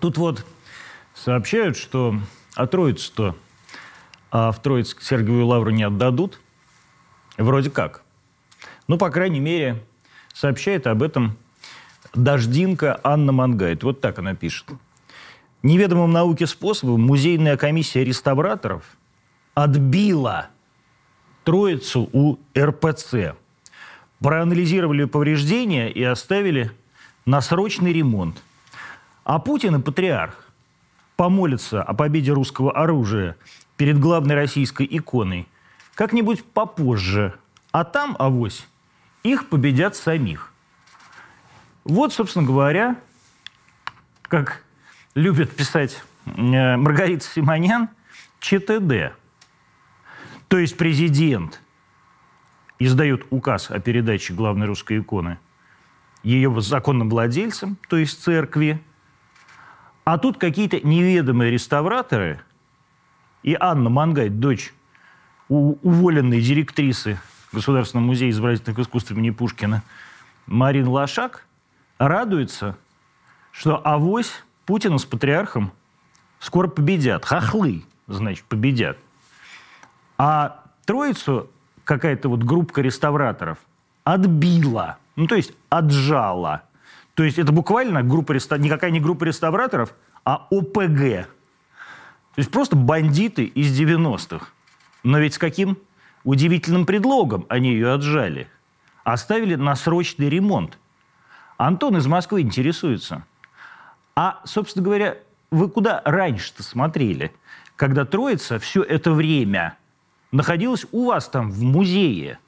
Тут вот сообщают, что а Троицу-то а в Троицк Сергиевую Лавру не отдадут. Вроде как. Ну, по крайней мере, сообщает об этом Дождинка Анна Мангайт. Вот так она пишет. Неведомым науке способом музейная комиссия реставраторов отбила Троицу у РПЦ. Проанализировали повреждения и оставили на срочный ремонт. А Путин и патриарх помолятся о победе русского оружия перед главной российской иконой как-нибудь попозже. А там, авось, их победят самих. Вот, собственно говоря, как любит писать э, Маргарита Симонян, ЧТД. То есть президент издает указ о передаче главной русской иконы ее законным владельцам, то есть церкви, а тут какие-то неведомые реставраторы и Анна Мангай, дочь уволенной директрисы Государственного музея изобразительных искусств имени Пушкина, Марин Лошак, радуется, что авось Путина с патриархом скоро победят. Хохлы, значит, победят. А троицу какая-то вот группа реставраторов отбила, ну, то есть отжала. То есть это буквально группа, никакая не группа реставраторов, а ОПГ. То есть просто бандиты из 90-х. Но ведь с каким удивительным предлогом они ее отжали? Оставили на срочный ремонт. Антон из Москвы интересуется. А, собственно говоря, вы куда раньше-то смотрели, когда Троица все это время находилась у вас там в музее?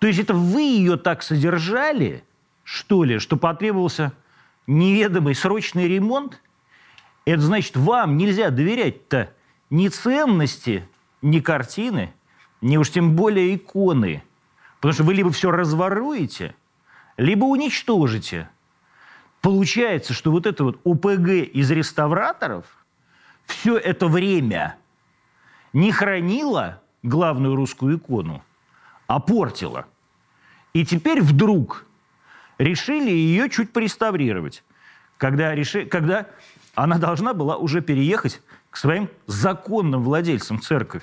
То есть это вы ее так содержали, что ли, что потребовался неведомый срочный ремонт? Это значит, вам нельзя доверять-то ни ценности, ни картины, ни уж тем более иконы. Потому что вы либо все разворуете, либо уничтожите. Получается, что вот это вот ОПГ из реставраторов все это время не хранила главную русскую икону, а портила. И теперь вдруг решили ее чуть пореставрировать. Когда, реши, когда она должна была уже переехать к своим законным владельцам церковь.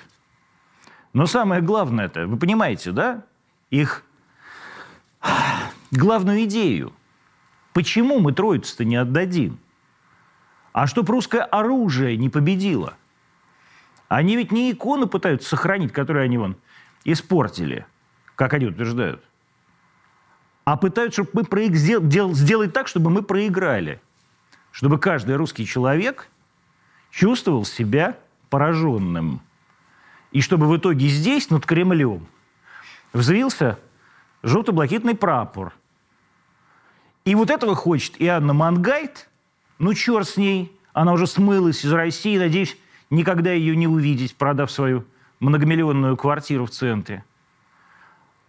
Но самое главное это, вы понимаете, да, их главную идею. Почему мы Троицу-то не отдадим? А чтоб русское оружие не победило. Они ведь не иконы пытаются сохранить, которые они вон испортили, как они утверждают, а пытаются, чтобы мы проиг... сделать так, чтобы мы проиграли чтобы каждый русский человек чувствовал себя пораженным. И чтобы в итоге здесь, над Кремлем, взвился желто-блакитный прапор. И вот этого хочет и Анна Мангайт, ну черт с ней, она уже смылась из России, надеюсь, никогда ее не увидеть, продав свою многомиллионную квартиру в центре.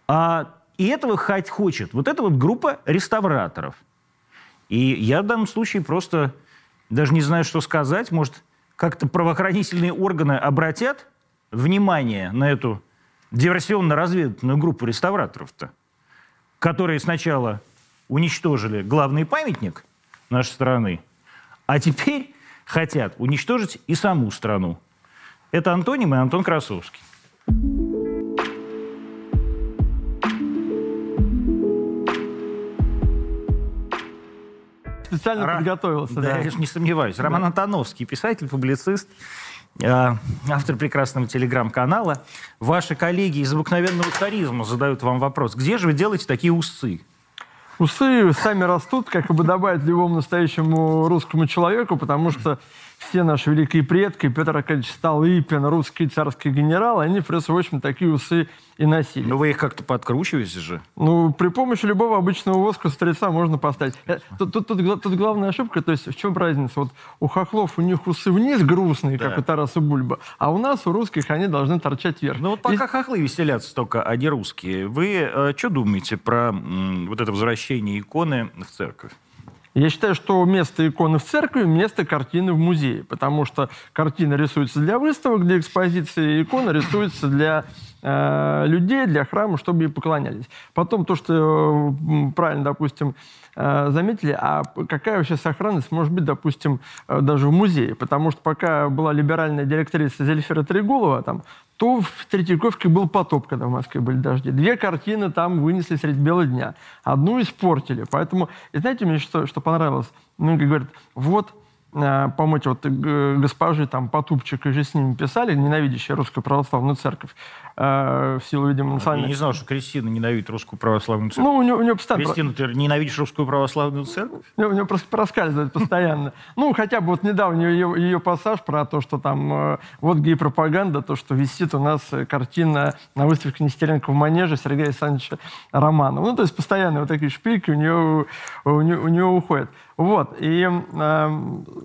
А, и этого хоть хочет вот эта вот группа реставраторов – и я в данном случае просто даже не знаю, что сказать. Может, как-то правоохранительные органы обратят внимание на эту диверсионно-разведывательную группу реставраторов-то, которые сначала уничтожили главный памятник нашей страны, а теперь хотят уничтожить и саму страну. Это Антоним и Антон Красовский. Специально Ра... подготовился. Да, да, я не сомневаюсь. Роман да. Антоновский, писатель, публицист, э, автор прекрасного телеграм-канала. Ваши коллеги из обыкновенного царизма задают вам вопрос. Где же вы делаете такие усы? Усы сами растут, как и подобает любому настоящему русскому человеку, потому что все наши великие предки, Петр Аркадьевич Столыпин, русские царские генералы, они, в общем, такие усы и носили. Но вы их как-то подкручиваете же? Ну, при помощи любого обычного воска старица можно поставить. Э, тут, тут, тут, тут главная ошибка, то есть в чем разница? Вот у хохлов у них усы вниз грустные, да. как у Тараса Бульба, а у нас, у русских, они должны торчать вверх. Ну вот пока и... хохлы веселятся только, а не русские, вы э, что думаете про м, вот это возвращение иконы в церковь? Я считаю, что место иконы в церкви, место картины в музее, потому что картина рисуется для выставок, для экспозиции, икона рисуется для э, людей, для храма, чтобы ей поклонялись. Потом то, что э, правильно, допустим, э, заметили, а какая вообще сохранность может быть, допустим, э, даже в музее? Потому что пока была либеральная директриса Зельфера Трегулова, там то в Третьяковке был потоп, когда в Москве были дожди. Две картины там вынесли средь бела дня. Одну испортили. Поэтому, и знаете, мне что, что понравилось? Многие говорят, вот, э, по-моему, вот э, госпожи там Потупчик и же с ними писали, ненавидящие русскую православную церковь, э, в силу, видимо, национальной... Я не знал, что Кристина ненавидит русскую православную церковь. Ну, у нее, у нее постоянно... Кристина, ты ненавидишь русскую православную церковь? У нее, у нее просто проскальзывает постоянно. Ну, хотя бы вот недавно ее, ее пассаж про то, что там э, вот гей-пропаганда, то, что висит у нас картина на выставке Нестеренко в Манеже Сергея Александровича Романова. Ну, то есть постоянно вот такие шпильки у нее, у нее, у нее уходят. Вот. И э,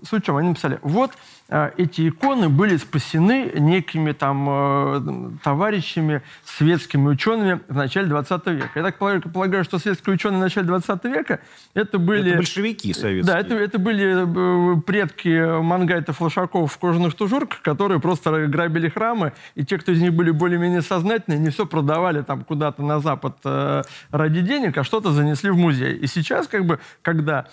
суть в чем? Они написали, вот э, эти иконы были спасены некими там э, товарищами, светскими учеными в начале 20 века. Я так полагаю, что светские ученые в начале 20 века это были... Это большевики советские. Да, это, это были э, предки мангайтов лошаков в кожаных тужурках, которые просто грабили храмы, и те, кто из них были более-менее сознательные, не все продавали там куда-то на Запад э, ради денег, а что-то занесли в музей. И сейчас, как бы, когда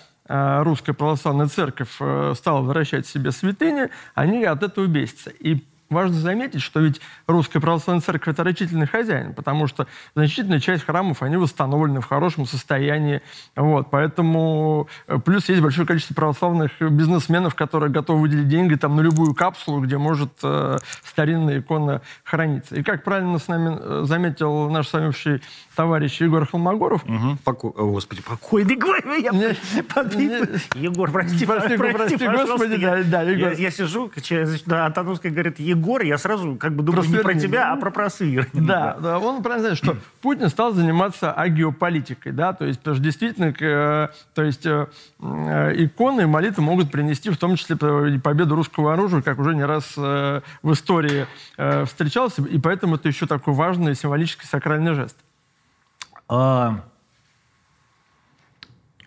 русская православная церковь э, стала возвращать себе святыни, они от этого бесятся. И важно заметить, что ведь русская православная церковь – это рачительный хозяин, потому что значительная часть храмов, они восстановлены в хорошем состоянии. Вот, поэтому э, плюс есть большое количество православных бизнесменов, которые готовы выделить деньги там, на любую капсулу, где может э, старинная икона храниться. И как правильно с нами э, заметил наш с вами общий товарищ Егор Холмогоров. Угу. Поко... О, Господи, покойный, говорю, я Не- Егор, прости, Прости, прости, пожалуйста, Господи, я- да, да, Егор. Я, я сижу, значит, на Антоновской говорит Егор, я сразу как бы думаю Про не про тебя, а про просвирнина. Да, да, он правильно знает, что Путин стал заниматься агеополитикой, да, то есть, потому что действительно, э, то есть э, э, иконы и молитвы могут принести в том числе и победу русского оружия, как уже не раз э, в истории э, встречался, и поэтому это еще такой важный символический сакральный жест. А,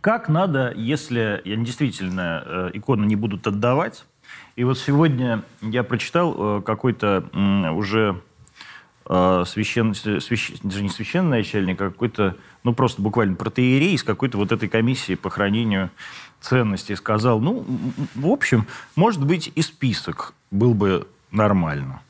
как надо, если я действительно э, иконы не будут отдавать? И вот сегодня я прочитал э, какой-то уже э, священ, свящ- даже не священный начальник, а какой-то, ну просто буквально протеерей из какой-то вот этой комиссии по хранению ценностей сказал, ну, в общем, может быть, и список был бы нормально.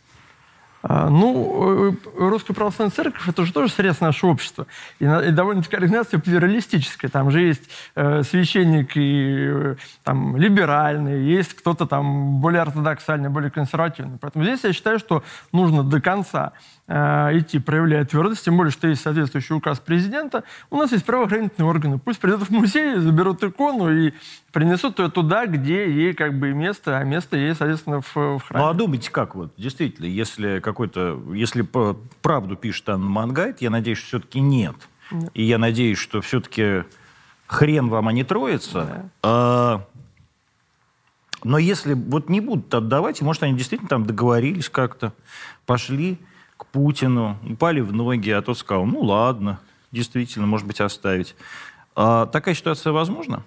А, Ну, э, Русская Православная Церковь – это же тоже срез нашего общества. И, и довольно-таки организация плюралистическая. Там же есть э, священники э, там, либеральные, есть кто-то там более ортодоксальный, более консервативный. Поэтому здесь я считаю, что нужно до конца э, идти, проявляя твердость, тем более, что есть соответствующий указ президента. У нас есть правоохранительные органы. Пусть придут в музей, заберут икону и принесут ее туда, где ей как бы и место, а место ей, соответственно, в, в храме. Ну, а думайте, как вот, действительно, если какой-то, если правду пишет Анна Мангайт, я надеюсь, что все-таки нет. И я надеюсь, что все-таки хрен вам, а не троица. А, но если вот не будут отдавать, и, может, они действительно там договорились как-то, пошли к Путину, упали в ноги, а тот сказал, ну, ладно, действительно, может быть, оставить. А такая ситуация возможна?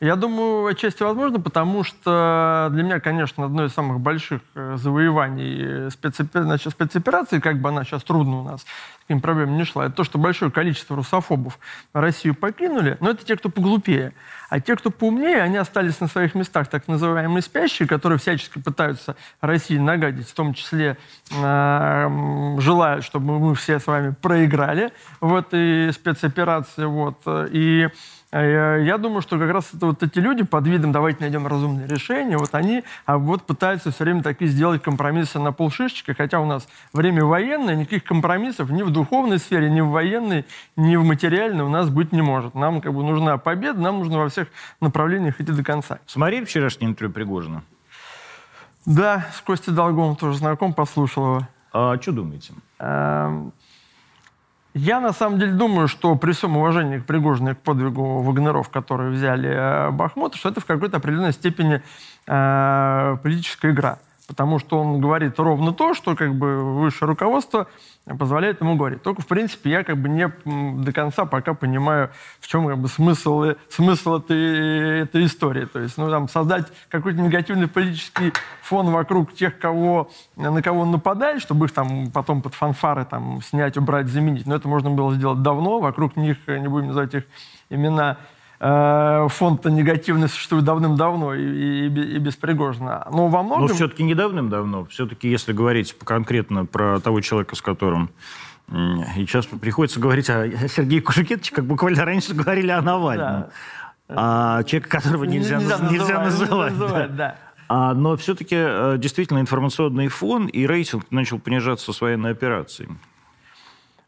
Я думаю, отчасти возможно, потому что для меня, конечно, одно из самых больших э, завоеваний спецопе- значит, спецоперации, как бы она сейчас трудно у нас, с проблемами не шла, это то, что большое количество русофобов Россию покинули, но это те, кто поглупее. А те, кто поумнее, они остались на своих местах, так называемые спящие, которые всячески пытаются России нагадить, в том числе э, желают, чтобы мы все с вами проиграли в этой спецоперации. Вот. И Э, Я думаю, что как раз это вот эти люди под видом «давайте найдем разумное решение», вот они а вот пытаются все время такие сделать компромиссы на полшишечка, хотя у нас время военное, никаких компромиссов ни в духовной сфере, ни в военной, ни в материальной у нас быть не может. Нам как бы нужна победа, нам нужно во всех направлениях идти до конца. Смотрели вчерашнее интервью Пригожина? Да, с Костей Долговым тоже знаком, послушал его. А что думаете? Эм, Я на самом деле думаю, что при всем уважении к Пригожину и к подвигу вагнеров, которые взяли э, Бахмут, что это в какой-то определенной степени э, политическая игра. Потому что он говорит ровно то, что как бы высшее руководство позволяет ему говорить. Только, в принципе, я как бы не до конца пока понимаю, в чем как бы смысл, смысл этой, этой истории. То есть, ну, там, создать какой-то негативный политический фон вокруг тех, кого, на кого он нападает, чтобы их там потом под фанфары там снять, убрать, заменить. Но это можно было сделать давно. Вокруг них, не будем называть их имена, Э, фонд-то негативный существует давным-давно и, и, и без Пригожина. Но во многом... Но все-таки не давным-давно. Все-таки, если говорить конкретно про того человека, с которым и сейчас приходится говорить о Сергее Кужикетовиче, как буквально раньше говорили о Навальном. Да. А человека, которого нельзя, нельзя, нельзя, нельзя называть. называть да. Да. А, но все-таки э, действительно информационный фон и рейтинг начал понижаться с военной операцией.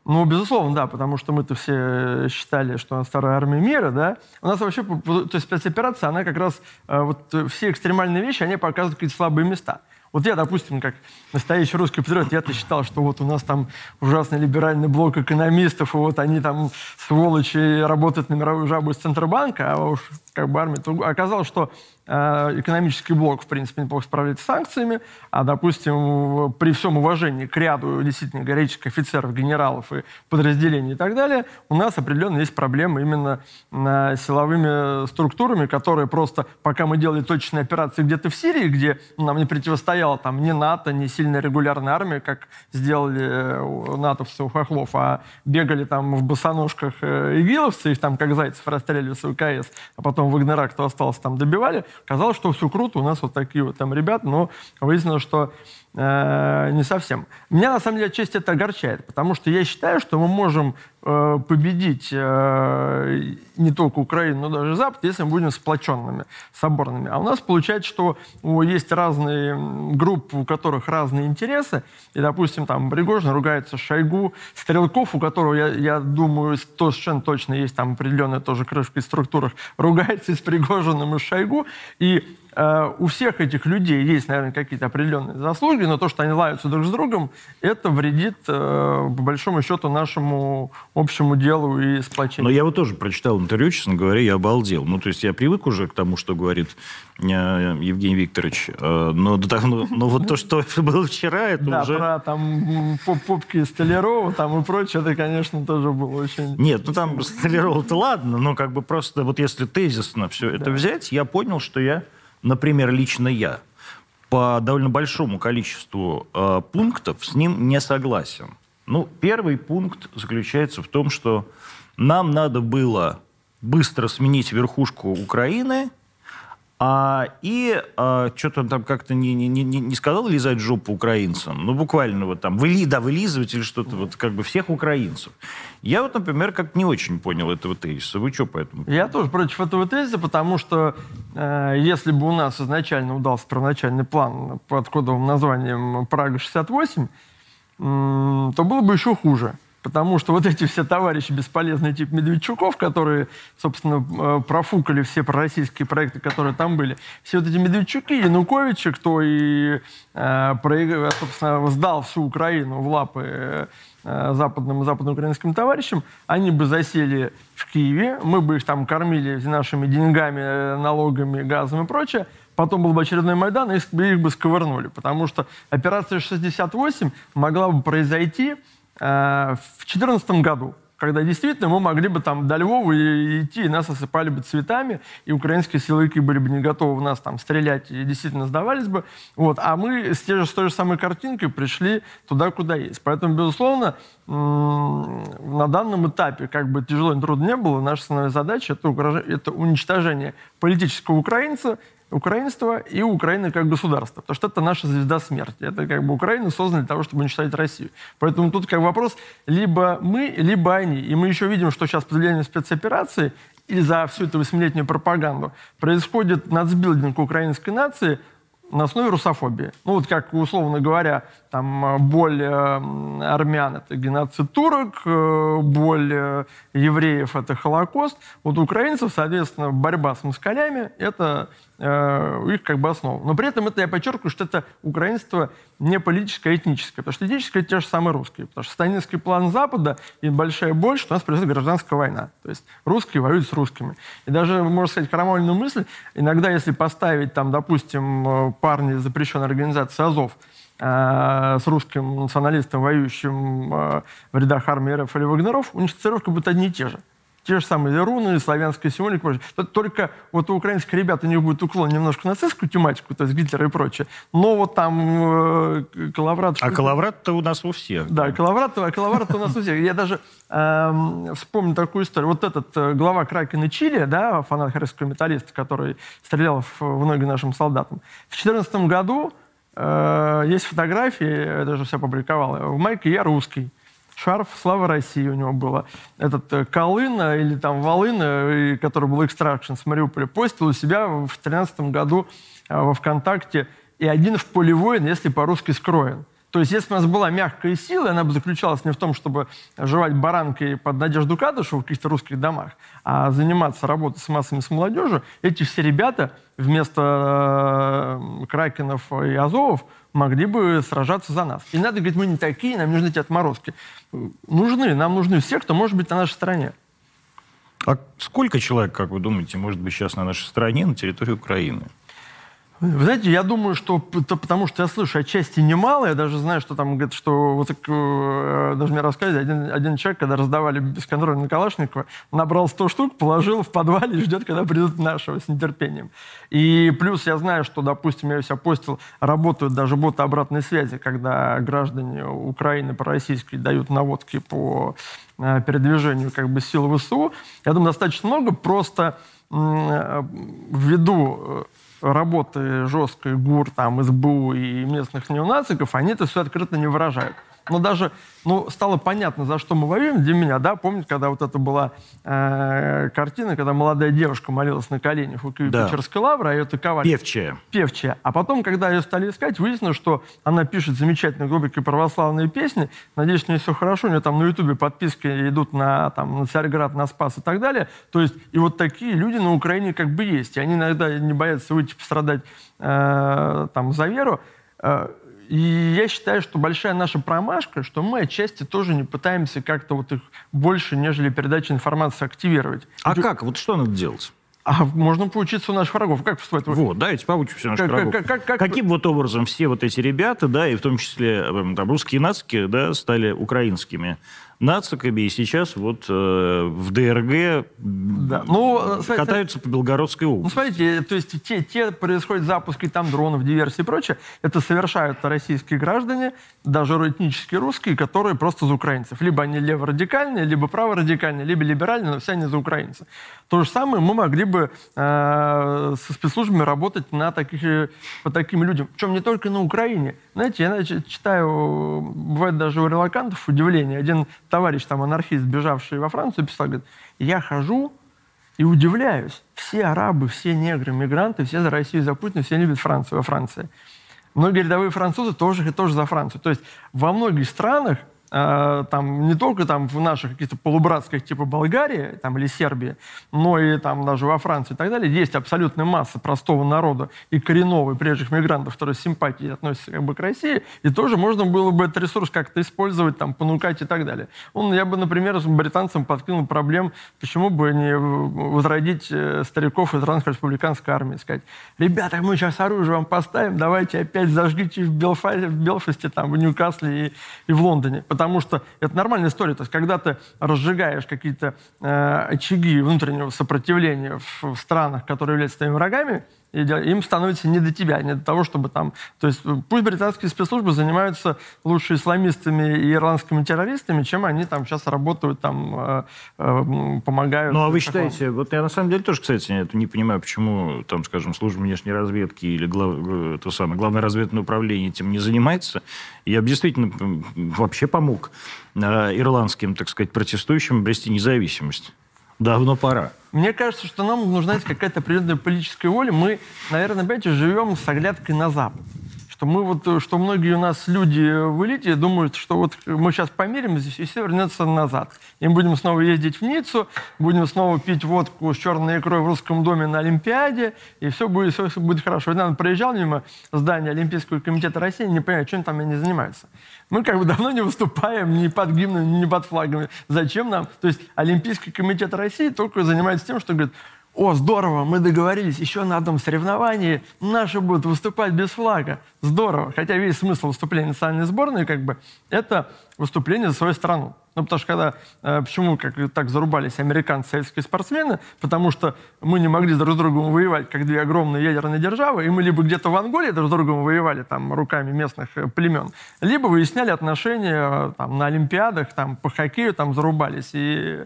Ну, безусловно, да, потому что мы-то все считали, что она вторая армия мира, да. У нас вообще, то есть спецоперация, она как раз, э, вот все экстремальные вещи, они показывают какие-то слабые места. Вот я, допустим, как настоящий русский патриот, я-то считал, что вот у нас там ужасный либеральный блок экономистов, и вот они там, сволочи, работают на мировую жабу из Центробанка, а уж как бы армия. Оказалось, что Э, экономический блок, в принципе, неплохо справляется с санкциями, а, допустим, при всем уважении к ряду действительно горячих офицеров, генералов и подразделений и так далее, у нас определенно есть проблемы именно с силовыми структурами, которые просто, пока мы делали точечные операции где-то в Сирии, где нам не противостояла там ни НАТО, ни сильная регулярная армия, как сделали э, натовцы у хохлов, а бегали там в босоножках э, игиловцы, их там как зайцев расстреливали с ВКС, а потом в Игнора, кто остался, там добивали, Казалось, что все круто, у нас вот такие вот там ребята, но выяснилось, что э, не совсем. Меня, на самом деле, честь это огорчает, потому что я считаю, что мы можем победить э, не только Украину, но даже Запад, если мы будем сплоченными, соборными. А у нас получается, что есть разные группы, у которых разные интересы, и, допустим, там Пригожин ругается Шойгу, Стрелков, у которого, я, я думаю, совершенно точно есть там определенная тоже крышка в структурах, ругается и с Пригожиным, и с Шойгу, и Э, у всех этих людей есть, наверное, какие-то определенные заслуги, но то, что они лаются друг с другом, это вредит, э, по большому счету, нашему общему делу и сплочению. Но я вот тоже прочитал интервью, честно говоря, я обалдел. Ну, то есть я привык уже к тому, что говорит э, Евгений Викторович, но, но, но вот то, что было вчера, это да, уже... про там попки Столярова там и прочее, это, конечно, тоже было очень... Нет, ну там Столярова-то ладно, но как бы просто вот если тезисно все это да. взять, я понял, что я например, лично я, по довольно большому количеству э, пунктов с ним не согласен. Ну, первый пункт заключается в том, что нам надо было быстро сменить верхушку Украины – а, и а, что-то там как-то не, не, не, не сказал лизать жопу украинцам, ну буквально вот там, выли, да, вылизывать или что-то, вот как бы всех украинцев. Я вот, например, как не очень понял этого тезиса. Вы что по этому? Я тоже против этого тезиса, потому что э, если бы у нас изначально удался первоначальный план под кодовым названием «Прага-68», э, то было бы еще хуже. Потому что вот эти все товарищи бесполезные, типа Медведчуков, которые, собственно, э, профукали все пророссийские проекты, которые там были, все вот эти Медведчуки, Януковичи, кто и, э, собственно, сдал всю Украину в лапы э, западным и западноукраинским товарищам, они бы засели в Киеве, мы бы их там кормили нашими деньгами, налогами, газом и прочее, потом был бы очередной Майдан, и их, бы сковырнули. Потому что операция 68 могла бы произойти Э, в 2014 году, когда действительно мы могли бы там до Львова идти, и нас осыпали бы цветами, и украинские силовики были бы не готовы в нас там стрелять и действительно сдавались бы. Вот. А мы с, те же, с той же самой картинкой пришли туда, куда есть. Поэтому, безусловно, на данном этапе, как бы тяжело и трудно не было, наша основная задача это, это уничтожение политического украинца украинства и Украины как государства. Потому что это наша звезда смерти. Это как бы Украина создана для того, чтобы уничтожить Россию. Поэтому тут как вопрос либо мы, либо они. И мы еще видим, что сейчас под влиянием спецоперации и за всю эту восьмилетнюю пропаганду происходит нацбилдинг украинской нации – на основе русофобии. Ну вот как, условно говоря, там э, боль э, армян – это геноцид турок, э, боль евреев – это Холокост. Вот украинцев, соответственно, борьба с москалями – это их как бы основа. Но при этом это я подчеркиваю, что это украинство не политическое, а этническое. Потому что этническое – те же самые русские. Потому что сталинский план Запада и большая боль, что у нас происходит гражданская война. То есть русские воюют с русскими. И даже, можно сказать, крамольную мысль, иногда если поставить там, допустим, парни запрещенной организации «Азов», с русским националистом, воюющим э, в рядах армии РФ или Вагнеров, у них цитировки будут одни и те же. Те же самые руны, славянская символика. Только вот у украинских ребят у них будет уклон немножко на нацистскую тематику, то есть Гитлера и прочее. Но вот там э, Калаврат... А Калаврат-то у нас у всех. Да, Калаврат, а Калаврат у нас у всех. Я даже э, вспомню такую историю. Вот этот э, глава Кракена Чили, да, фанат харьковского металлиста, который стрелял в, в ноги нашим солдатам. В 2014 году э, есть фотографии, я даже все опубликовал, в майке «Я русский» шарф «Слава России» у него было. Этот э, Колына или там Волына, который был экстракшн с Мариуполя, постил у себя в 2013 году э, во ВКонтакте «И один в поле воин, если по-русски скроен». То есть, если у нас была мягкая сила, она бы заключалась не в том, чтобы жевать баранкой под Надежду Кадышу в каких-то русских домах, а заниматься работой с массами, с молодежью, эти все ребята вместо э, Кракенов и Азовов могли бы сражаться за нас. И надо говорить, мы не такие, нам нужны эти отморозки. Нужны, нам нужны все, кто может быть на нашей стороне. А сколько человек, как вы думаете, может быть сейчас на нашей стороне, на территории Украины? Вы знаете, я думаю, что это потому что я слышу отчасти немало. Я даже знаю, что там говорят, что вот э, даже мне рассказывали, один, один человек, когда раздавали бесконтрольно Калашникова, набрал 100 штук, положил в подвале и ждет, когда придут нашего с нетерпением. И плюс я знаю, что, допустим, я себя постил, работают даже боты обратной связи, когда граждане Украины по-российски дают наводки по э, передвижению как бы сил ВСУ. Я думаю, достаточно много, просто э, ввиду работы жесткой ГУР, там, СБУ и местных неонациков, они это все открыто не выражают. Но даже ну, стало понятно, за что мы воюем для меня, да, помните, когда вот это была э, картина, когда молодая девушка молилась на коленях у да. Печерской лавры, а ее атаковали. Певчая. Певчая. А потом, когда ее стали искать, выяснилось, что она пишет замечательные глубокие православные песни. Надеюсь, у нее все хорошо, у нее там на Ютубе подписки идут на, там, на Царьград, на Спас и так далее. То есть, и вот такие люди на Украине как бы есть. И они иногда не боятся выйти пострадать э, там за веру. Э, и я считаю, что большая наша промашка, что мы отчасти тоже не пытаемся как-то вот их больше, нежели передача информации, активировать. А Ведь... как? Вот что надо делать? А можно поучиться у наших врагов. Как поступать? Вот, давайте поучимся у наших как, врагов. Как, как, как... Каким вот образом все вот эти ребята, да, и в том числе эм, там, русские нацики, да, стали украинскими нациками, и сейчас вот э, в ДРГ да. ну, э, катаются по Белгородской области. Ну, смотрите, то есть те, те происходят запуски там дронов, диверсии и прочее, это совершают российские граждане, даже этнические русские, которые просто за украинцев. Либо они леворадикальные, либо праворадикальные, либо либеральные, но все они за украинцев. То же самое мы могли бы э, со спецслужбами работать на таких, э, по таким людям. Причем не только на Украине. Знаете, я читаю, бывает даже у релакантов удивление. Один товарищ, там, анархист, бежавший во Францию, писал, говорит, я хожу и удивляюсь. Все арабы, все негры, мигранты, все за Россию, за Путина, все любят Францию во Франции. Многие рядовые французы тоже, тоже за Францию. То есть во многих странах там, не только там, в наших каких-то полубратских типа Болгарии там, или Сербии, но и там даже во Франции и так далее, есть абсолютная масса простого народа и коренного, и прежних мигрантов, которые с симпатией относятся как бы, к России, и тоже можно было бы этот ресурс как-то использовать, там, понукать и так далее. Он, я бы, например, с британцам подкинул проблем, почему бы не возродить э, стариков из республиканской армии, сказать, ребята, мы сейчас оружие вам поставим, давайте опять зажгите в, Белфа... в Белфасте, там, в Ньюкасле и, и в Лондоне. Потому потому что это нормальная история. То есть, когда ты разжигаешь какие-то э, очаги внутреннего сопротивления в, в странах, которые являются твоими врагами, и им становится не до тебя, не до того, чтобы там... То есть э, пусть британские спецслужбы занимаются лучше исламистами и ирландскими террористами, чем они там сейчас работают, там э, э, помогают. Ну, а вы считаете... Вот я на самом деле тоже, кстати, не понимаю, почему, там, скажем, служба внешней разведки или глав, э, то самое, главное разведное управление этим не занимается. Я бы действительно вообще помог ирландским, так сказать, протестующим обрести независимость. Давно пора. Мне кажется, что нам нужна какая-то определенная политическая воля. Мы, наверное, опять живем с оглядкой на Запад что мы вот, что многие у нас люди в элите думают, что вот мы сейчас помиримся, и все вернется назад. И мы будем снова ездить в Ниццу, будем снова пить водку с черной икрой в русском доме на Олимпиаде, и все будет, все будет хорошо. Я проезжал мимо здания Олимпийского комитета России, не понимаю, чем там они занимаются. Мы как бы давно не выступаем ни под гимном, ни под флагами. Зачем нам? То есть Олимпийский комитет России только занимается тем, что говорит, о, здорово, мы договорились, еще на одном соревновании наши будут выступать без флага. Здорово. Хотя весь смысл выступления национальной сборной, как бы, это выступление за свою страну. Ну, потому что когда, э, почему как так зарубались американцы, советские спортсмены, потому что мы не могли друг с другом воевать, как две огромные ядерные державы, и мы либо где-то в Анголе друг с другом воевали там руками местных э, племен, либо выясняли отношения э, там, на Олимпиадах, там, по хоккею там зарубались и,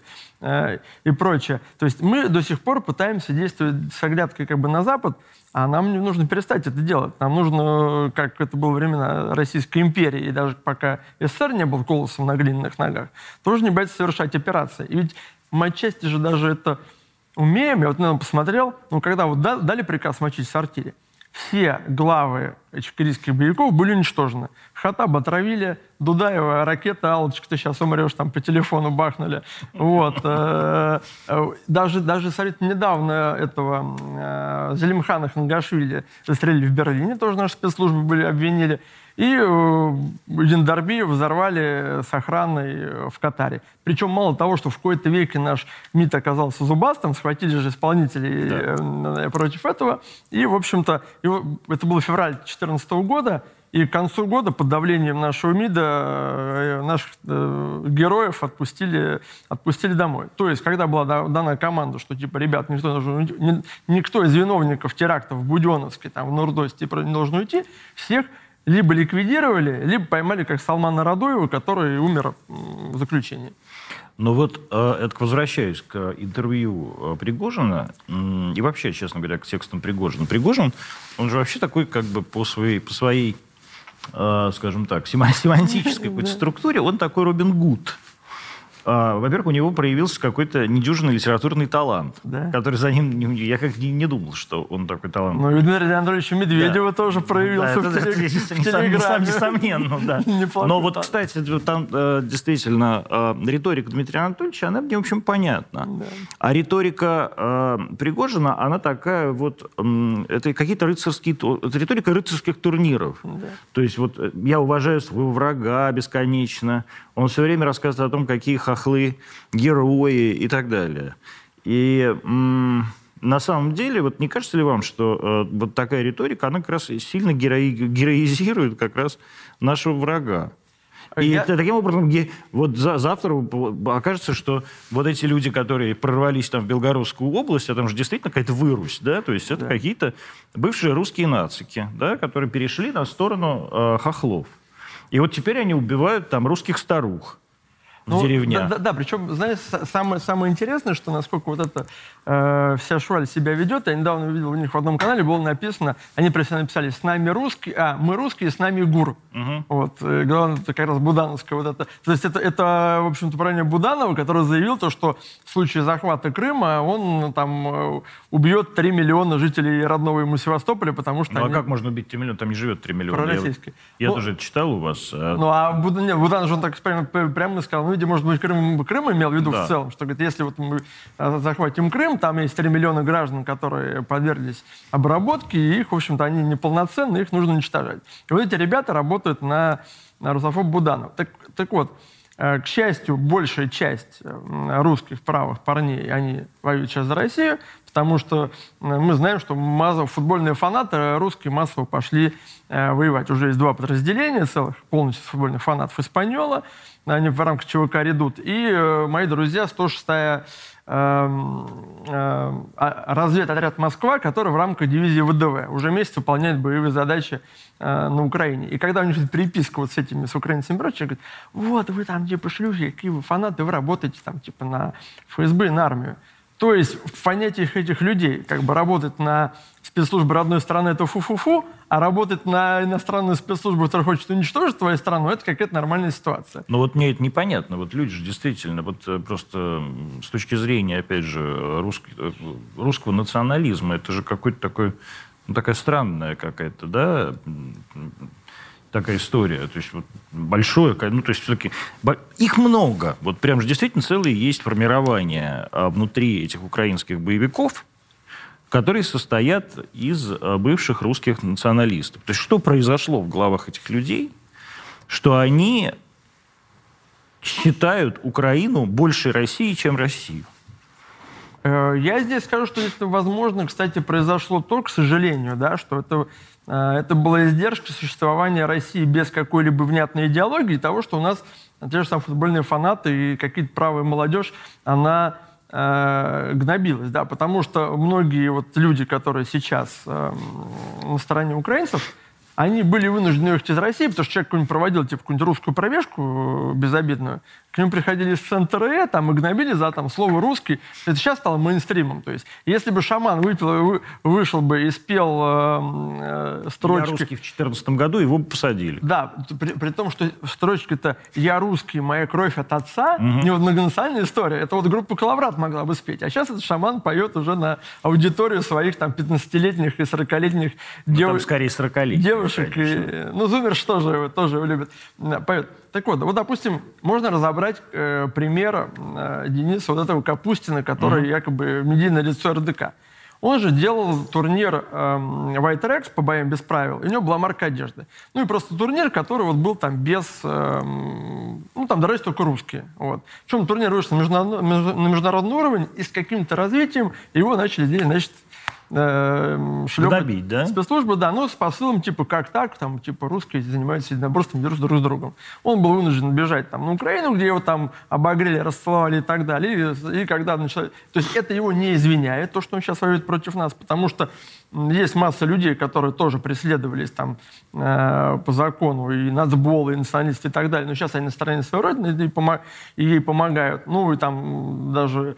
и прочее. То есть мы до сих пор пытаемся действовать с оглядкой как бы на Запад, а нам нужно перестать это делать. Нам нужно, как это было времена Российской империи, и даже пока СССР не был колосом на глиняных ногах, тоже не бояться совершать операции. И ведь мы отчасти же даже это умеем. Я вот наверное, посмотрел, ну, когда вот дали приказ мочить в сортире, все главы этих корейских боевиков были уничтожены. Хатаба отравили, Дудаева ракета, Аллочка, ты сейчас умрешь, там по телефону бахнули. Вот. Э, э, даже, даже, смотрите, недавно этого э, Зелимхана Хангашвили застрелили в Берлине, тоже наши спецслужбы были обвинили. И Яндарби взорвали с охраной в Катаре. Причем мало того, что в какой-то веке наш МИД оказался зубастым, схватили же исполнителей да. против этого. И, в общем-то, это был февраль 2014 года, и к концу года под давлением нашего МИДа э, наших э, героев отпустили, отпустили домой. То есть, когда была дана команда, что, типа, ребят, никто, никто из виновников терактов в Буденовске, там, в Нурдосте типа, не должен уйти, всех либо ликвидировали, либо поймали, как Салмана Радуева, который умер в заключении. Но вот э, это возвращаюсь к интервью э, Пригожина и вообще, честно говоря, к текстам Пригожина. Пригожин, он же вообще такой как бы по своей, по своей э, скажем так, семантической структуре, он такой Робин Гуд. А, во-первых, у него проявился какой-то недюжинный литературный талант, да? который за ним... Я как не, не думал, что он такой талант. Ну, и Дмитрия Анатольевича Медведева да. тоже проявился да, в, это, телег... в Телеграме. Несомненно, да. Но вот, кстати, там э, действительно э, риторика Дмитрия Анатольевича, она мне, в общем, понятна. А риторика э, Пригожина, она такая вот... Это какие-то рыцарские... Это риторика рыцарских турниров. То есть вот я уважаю своего врага бесконечно, он все время рассказывает о том, какие хохлы, герои и так далее. И на самом деле, вот не кажется ли вам, что э, вот такая риторика, она как раз сильно герои, героизирует как раз нашего врага? И я... таким образом, вот за, завтра окажется, что вот эти люди, которые прорвались там в Белгородскую область, а там же действительно какая-то вырусь, да, то есть это да. какие-то бывшие русские нацики, да, которые перешли на сторону э, хохлов. И вот теперь они убивают там русских старух ну, в деревне. Да, да, да, причем, знаешь, самое, самое интересное, что насколько вот эта э, вся шваль себя ведет, я недавно увидел у них в одном канале, было написано, они просто написали «С нами русские, а, мы русские, с нами ГУР». Угу. Вот, э, главное, это как раз Будановская вот это. То есть это, это в общем-то, правильно Буданова, который заявил то, что в случае захвата Крыма он там э, убьет 3 миллиона жителей родного ему Севастополя, потому что Ну они... а как можно убить 3 миллиона? Там не живет 3 миллиона. Пророссийские. Я, я ну, тоже это читал у вас. А... Ну а Будан, нет, Буданов же он так прямо, прямо сказал, ну, видимо, может быть, Крым, Крым имел в виду да. в целом, что говорит, если вот мы а, захватим Крым, там есть 3 миллиона граждан, которые подверглись обработке, и их, в общем-то, они неполноценны, их нужно уничтожать. И вот эти ребята работают на, на русофоб Буданов. Так, так вот, э, к счастью, большая часть э, русских правых парней, они воюют сейчас за Россию, потому что э, мы знаем, что массово, футбольные фанаты русские массово пошли воевать. Уже есть два подразделения целых, полностью футбольных фанатов Испаньола, они в рамках ЧВК «Редут». И э, мои друзья, 106-я э, э, разведотряд «Москва», который в рамках дивизии ВДВ уже месяц выполняет боевые задачи э, на Украине. И когда у них переписка вот с этими, с украинцами прочее, говорят, вот вы там типа шлюхи, какие вы фанаты, вы работаете там типа на ФСБ, на армию. То есть в понятиях этих людей как бы работать на спецслужбы родной страны – это фу-фу-фу, а работать на иностранную спецслужбу, которая хочет уничтожить твою страну, это какая-то нормальная ситуация. Ну вот мне это непонятно. Вот люди же действительно, вот э, просто с точки зрения, опять же, русский, э, русского национализма, это же какой-то такой, ну, такая странная какая-то, да, такая история. То есть вот большое, ну то есть все-таки их много. Вот прям же действительно целые есть формирование а, внутри этих украинских боевиков, которые состоят из а, бывших русских националистов. То есть что произошло в головах этих людей, что они считают Украину больше России, чем Россию? Э, я здесь скажу, что это, возможно, кстати, произошло то, к сожалению, да, что это, это была издержка существования России без какой-либо внятной идеологии, того, что у нас те же самые футбольные фанаты и какие-то правые молодежь, она э, гнобилась, да, потому что многие вот люди, которые сейчас э, на стороне украинцев, они были вынуждены ехать из России, потому что человек какой-нибудь проводил типа какую-нибудь русскую пробежку безобидную, к нему приходили из центра там, и гнобили за там, слово «русский». Это сейчас стало мейнстримом. То есть, если бы шаман выпил, вышел бы и спел э, э, строчки... «Я русский» в 2014 году, его бы посадили. Да, при, при том, что строчка-то «Я русский, моя кровь от отца» угу. не многонациональная история. Это вот группа «Коловрат» могла бы спеть. А сейчас этот шаман поет уже на аудиторию своих там 15-летних и 40-летних ну, дев... скорее 40 девушек. И, ну, Зумер что же тоже его любит. Поет. Так вот, вот, допустим, можно разобрать э, пример э, Дениса вот этого Капустина, который mm-hmm. якобы медийное лицо РДК. Он же делал турнир э, White Rex по боям без правил, и у него была марка одежды. Ну и просто турнир, который вот был там без... Э, ну там дрались только русские. Вот. Причем турнир вышел на международный, на международный уровень, и с каким-то развитием его начали делить, значит, э, шлепать. Добить, да? Спецслужбы, да, но с посылом, типа, как так, там, типа, русские занимаются единоборством, держат друг с другом. Он был вынужден бежать там на Украину, где его там обогрели, расцеловали и так далее. И, и когда начал... То есть это его не извиняет, то, что он сейчас воюет против нас, потому что есть масса людей, которые тоже преследовались там э, по закону, и нацболы, и националисты и так далее, но сейчас они на стороне своей родины и, помог, и ей помогают. Ну, и там даже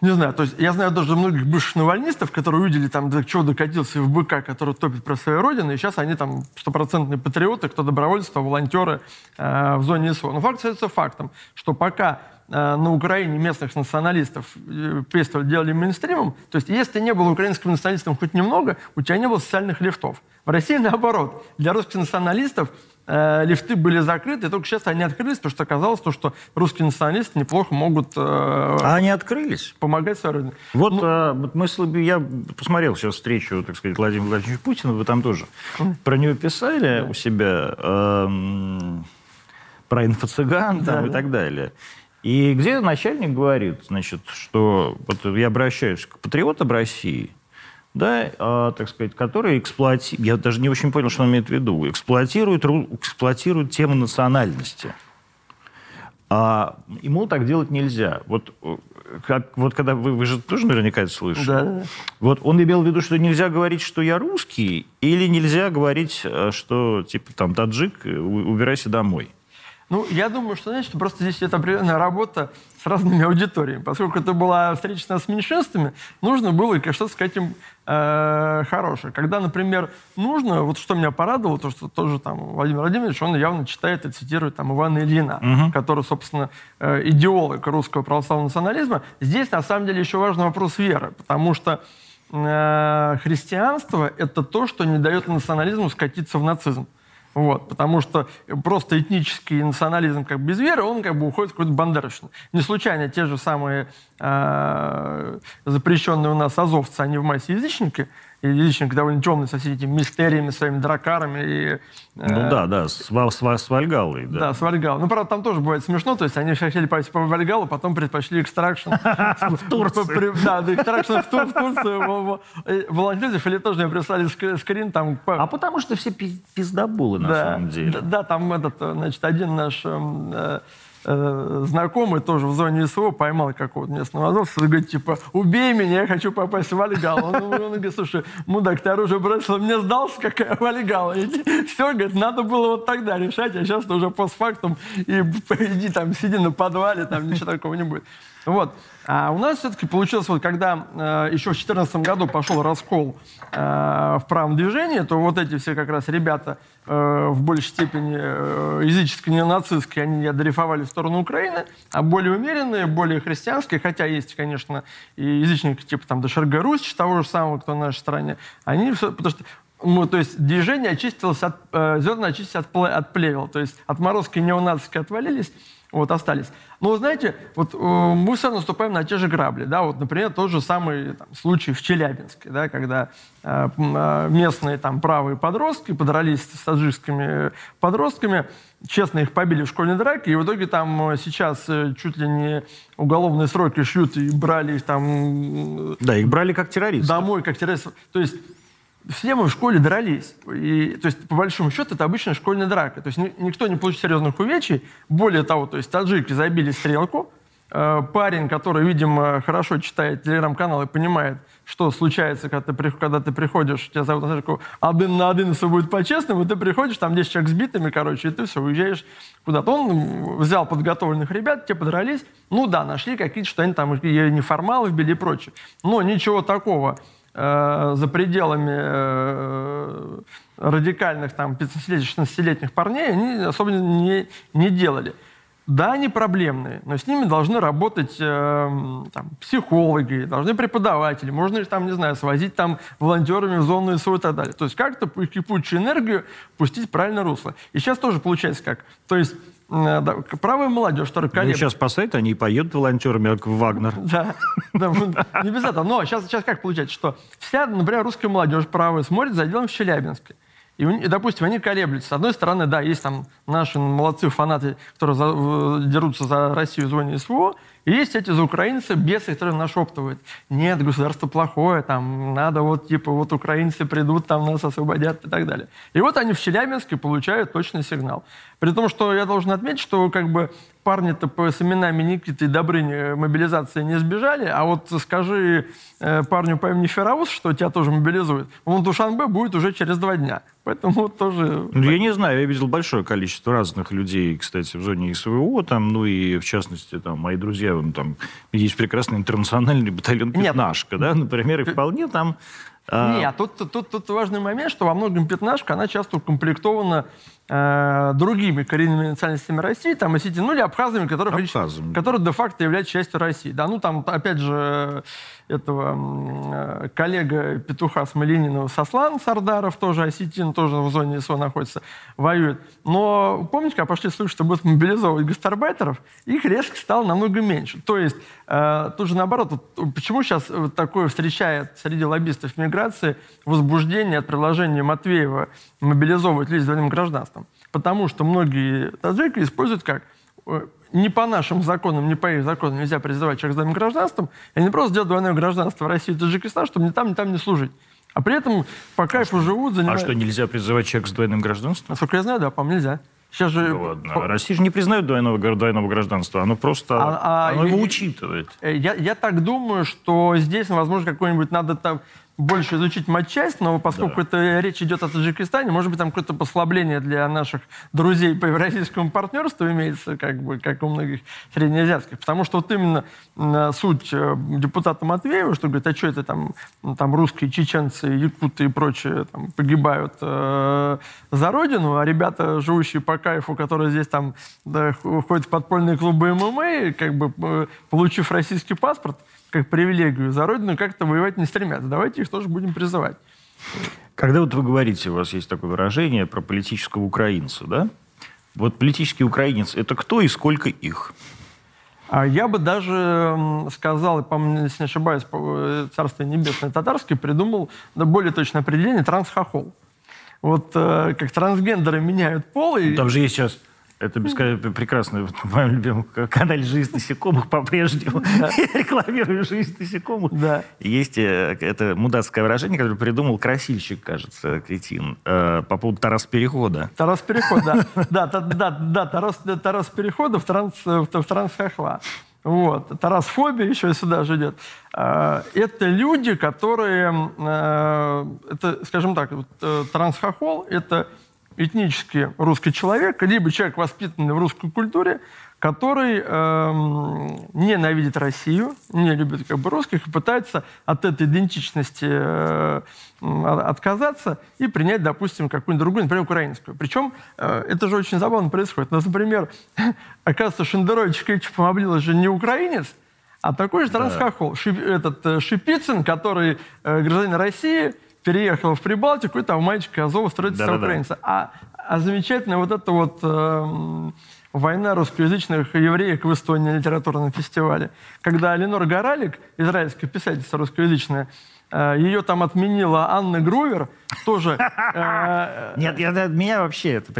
не знаю, то есть я знаю даже многих бывших навальнистов, которые увидели там, до чего докатился в БК, который топит про свою родину, и сейчас они там стопроцентные патриоты, кто добровольцы, волонтеры э, в зоне СВО. Но факт остается фактом, что пока э, на Украине местных националистов э, делали мейнстримом, то есть если ты не был украинским националистом хоть немного, у тебя не было социальных лифтов. В России наоборот. Для русских националистов э, лифты были закрыты, и только сейчас они открылись, потому что оказалось, то, что русские националисты неплохо могут... Э, а они открылись? Помогать своей Вот, ну, э, вот мысль, я посмотрел сейчас встречу, так сказать, Владимира Владимировича Путина, вы там тоже про него писали у себя, э, про инфо-цыган да, и да. так далее. И где начальник говорит, значит, что вот я обращаюсь к патриотам России, да, а, так сказать, которые эксплуатируют, я даже не очень понял, что он имеет в виду, эксплуатируют, эксплуатируют тему национальности. А ему так делать нельзя. Вот, как, вот когда вы, вы же тоже наверняка это слышали. Да. Вот он имел в виду, что нельзя говорить, что я русский, или нельзя говорить, э, что типа там таджик, э, убирайся домой. Ну, я думаю, что, знаете, что просто здесь это определенная работа с разными аудиториями. Поскольку это была встреча с меньшинствами, нужно было что-то сказать им э, хорошее. Когда, например, нужно, вот что меня порадовало, то, что тоже там Владимир Владимирович, он явно читает и цитирует там Ивана Ильина, угу. который, собственно, э, идеолог русского православного национализма. Здесь, на самом деле, еще важный вопрос веры, потому что э, христианство — это то, что не дает национализму скатиться в нацизм. Вот, потому что просто этнический национализм как без веры, он как бы уходит в какую-то бандеровщину. Не случайно те же самые э, запрещенные у нас азовцы, они в массе язычники, и язычник довольно темный со всеми этими мистериями, своими дракарами. И, э, ну да, да, с, с, с Вальгалой. Да. да, с Вальгалой. Ну, правда, там тоже бывает смешно, то есть они хотели пойти по Вальгалу, потом предпочли экстракшн. В Турцию. Да, экстракшн в Турцию. Волонтеров или тоже мне прислали скрин там. А потому что все пиздобулы на самом деле. Да, там этот, значит, один наш эм, э, знакомый тоже в зоне СВО поймал какого-то местного азовца, говорит, типа, убей меня, я хочу попасть в Вальгал. Он, он, говорит, слушай, мудак, ты оружие бросил, мне сдался, какая Вальгала. Все, говорит, надо было вот тогда решать, а сейчас уже постфактум, и иди там, сиди на подвале, там ничего такого не будет. Вот. А у нас все-таки получилось, вот когда э, еще в 2014 году пошел раскол э, в правом движении, то вот эти все как раз ребята э, в большей степени э, языческие, неонацистские, они одрифовали в сторону Украины, а более умеренные, более христианские, хотя есть, конечно, и язычники типа там Дошерга Русь, того же самого, кто на нашей стране, они все, потому что ну, то есть движение очистилось от, э, зерна очистились от, от плевел, то есть отморозки неонацистские отвалились, вот, остались. Но, знаете, вот э, мы все наступаем на те же грабли, да, вот, например, тот же самый там, случай в Челябинске, да, когда э, э, местные там правые подростки подрались с таджикскими подростками, честно их побили в школьной драке, и в итоге там сейчас чуть ли не уголовные сроки шьют и брали их там... Да, их брали как террористов. Домой как террористов. То есть все мы в школе дрались. И, то есть, по большому счету, это обычная школьная драка. То есть никто не получит серьезных увечий. Более того, то есть таджики забили стрелку. Э, парень, который, видимо, хорошо читает телеграм-канал и понимает, что случается, когда ты, когда ты приходишь, тебя зовут на стрелку, один на один все будет по-честному, ты приходишь, там 10 человек сбитыми, короче, и ты все, уезжаешь куда-то. Он взял подготовленных ребят, те подрались. Ну да, нашли какие-то, что они там неформалы вбили и прочее. Но ничего такого за пределами э, радикальных там 15-16-летних парней они особо не, не делали. Да, они проблемные, но с ними должны работать э, там, психологи, должны преподаватели, можно ли там, не знаю, свозить там волонтерами в зону СО и так далее. То есть как-то кипучую энергию пустить в правильное русло. И сейчас тоже получается как. То есть Э, правая молодежь, которая. Ну, сейчас посадят, они поедут волонтерами в Вагнер. Да, да не без этого. Но сейчас, сейчас как получается, что вся, например, русская молодежь правая смотрит за делом в Челябинске. И, допустим, они колеблются. С одной стороны, да, есть там наши молодцы фанаты, которые за, дерутся за Россию в зоне СВО, и есть эти за украинцы, бесы, которые нашептывают. Нет, государство плохое, там надо вот, типа, вот украинцы придут, там нас освободят и так далее. И вот они в Челябинске получают точный сигнал. При том, что я должен отметить, что как бы парни-то по, с именами Никиты и Добрыни мобилизации не сбежали, а вот скажи э, парню по имени Фераус, что тебя тоже мобилизуют, он Душанбе будет уже через два дня. Поэтому вот тоже... Ну, я не знаю, я видел большое количество разных людей, кстати, в зоне СВО, там, ну и в частности, там, мои друзья, там, есть прекрасный интернациональный батальон «Пятнашка», да, например, и вполне там а, Нет, тут, тут, тут важный момент, что во многом пятнашка, она часто укомплектована э, другими коренными национальностями России, там, осетин, ну или абхазами, которые, абхазами. которые де-факто являются частью России. Да, ну там, опять же, этого э, коллега Петуха Смоленинова Сослан Сардаров, тоже осетин, тоже в зоне СО находится, воюет. Но помните, когда пошли слухи, что будут мобилизовывать гастарбайтеров, их резко стало намного меньше. То есть, э, тут же наоборот, вот, почему сейчас вот такое встречает среди лоббистов миграции возбуждение от предложения Матвеева мобилизовывать людей с двойным гражданством? Потому что многие таджики используют как э, не по нашим законам, не по их законам нельзя призывать человека с двойным гражданством, и не просто делать двойное гражданство в России и Таджикистан, чтобы ни там, ни там не служить. А при этом по кайфу а живут, занимают... А что, нельзя призывать человека с двойным гражданством? Насколько я знаю, да, по-моему, нельзя. Сейчас же... Ну, ладно. По... Россия же не признает двойного, двойного гражданства, оно просто а, а, оно его учитывает. Я, я так думаю, что здесь, возможно, какой-нибудь надо там больше изучить матчасть, но поскольку да. это речь идет о Таджикистане, может быть, там какое-то послабление для наших друзей по евразийскому партнерству имеется, как бы, как у многих среднеазиатских. Потому что вот именно суть э, депутата Матвеева, что говорит, а что это там, там русские, чеченцы, якуты и прочие там, погибают э, за родину, а ребята, живущие по кайфу, которые здесь там да, ходят в подпольные клубы ММА, как бы э, получив российский паспорт, как привилегию за Родину, как-то воевать не стремятся. Давайте их тоже будем призывать. Когда вот вы говорите, у вас есть такое выражение про политического украинца, да? Вот политический украинец – это кто и сколько их? А я бы даже сказал, по-моему, если не ошибаюсь, э, Царство Небесное Татарский придумал да, более точное определение – трансхохол. Вот э, как трансгендеры меняют пол. И... Там же есть сейчас это прекрасно. В моем любимом канале «Жизнь насекомых» по-прежнему да. рекламирую «Жизнь насекомых». Да. Есть э, это мудацкое выражение, которое придумал красильщик, кажется, кретин, э, по поводу Тарас Перехода. Тарас Переход, да. Да, да, да, Тарас, Тарас Перехода в транс, в трансхохла. Вот. Тарасфобия еще сюда же идет. Э, это люди, которые, это, скажем так, трансхохол – это этнически русский человек, либо человек, воспитанный в русской культуре, который э, ненавидит Россию, не любит как бы русских и пытается от этой идентичности э, отказаться и принять, допустим, какую-нибудь другую, например, украинскую. Причем э, это же очень забавно происходит. Ну, например, оказывается, Шендерович Кетчупом облил же не украинец, а такой же Тарас да. Хохол, Шип, этот э, Шипицын, который э, гражданин России, переехал в Прибалтику, и там мальчик Азова строительство да, украинца. Да. А, а замечательно вот это вот э, война русскоязычных евреев в Эстонии на литературном фестивале, когда Линор Горалик, израильская писательница русскоязычная, ее там отменила Анна Грувер, тоже... э, Нет, меня вообще это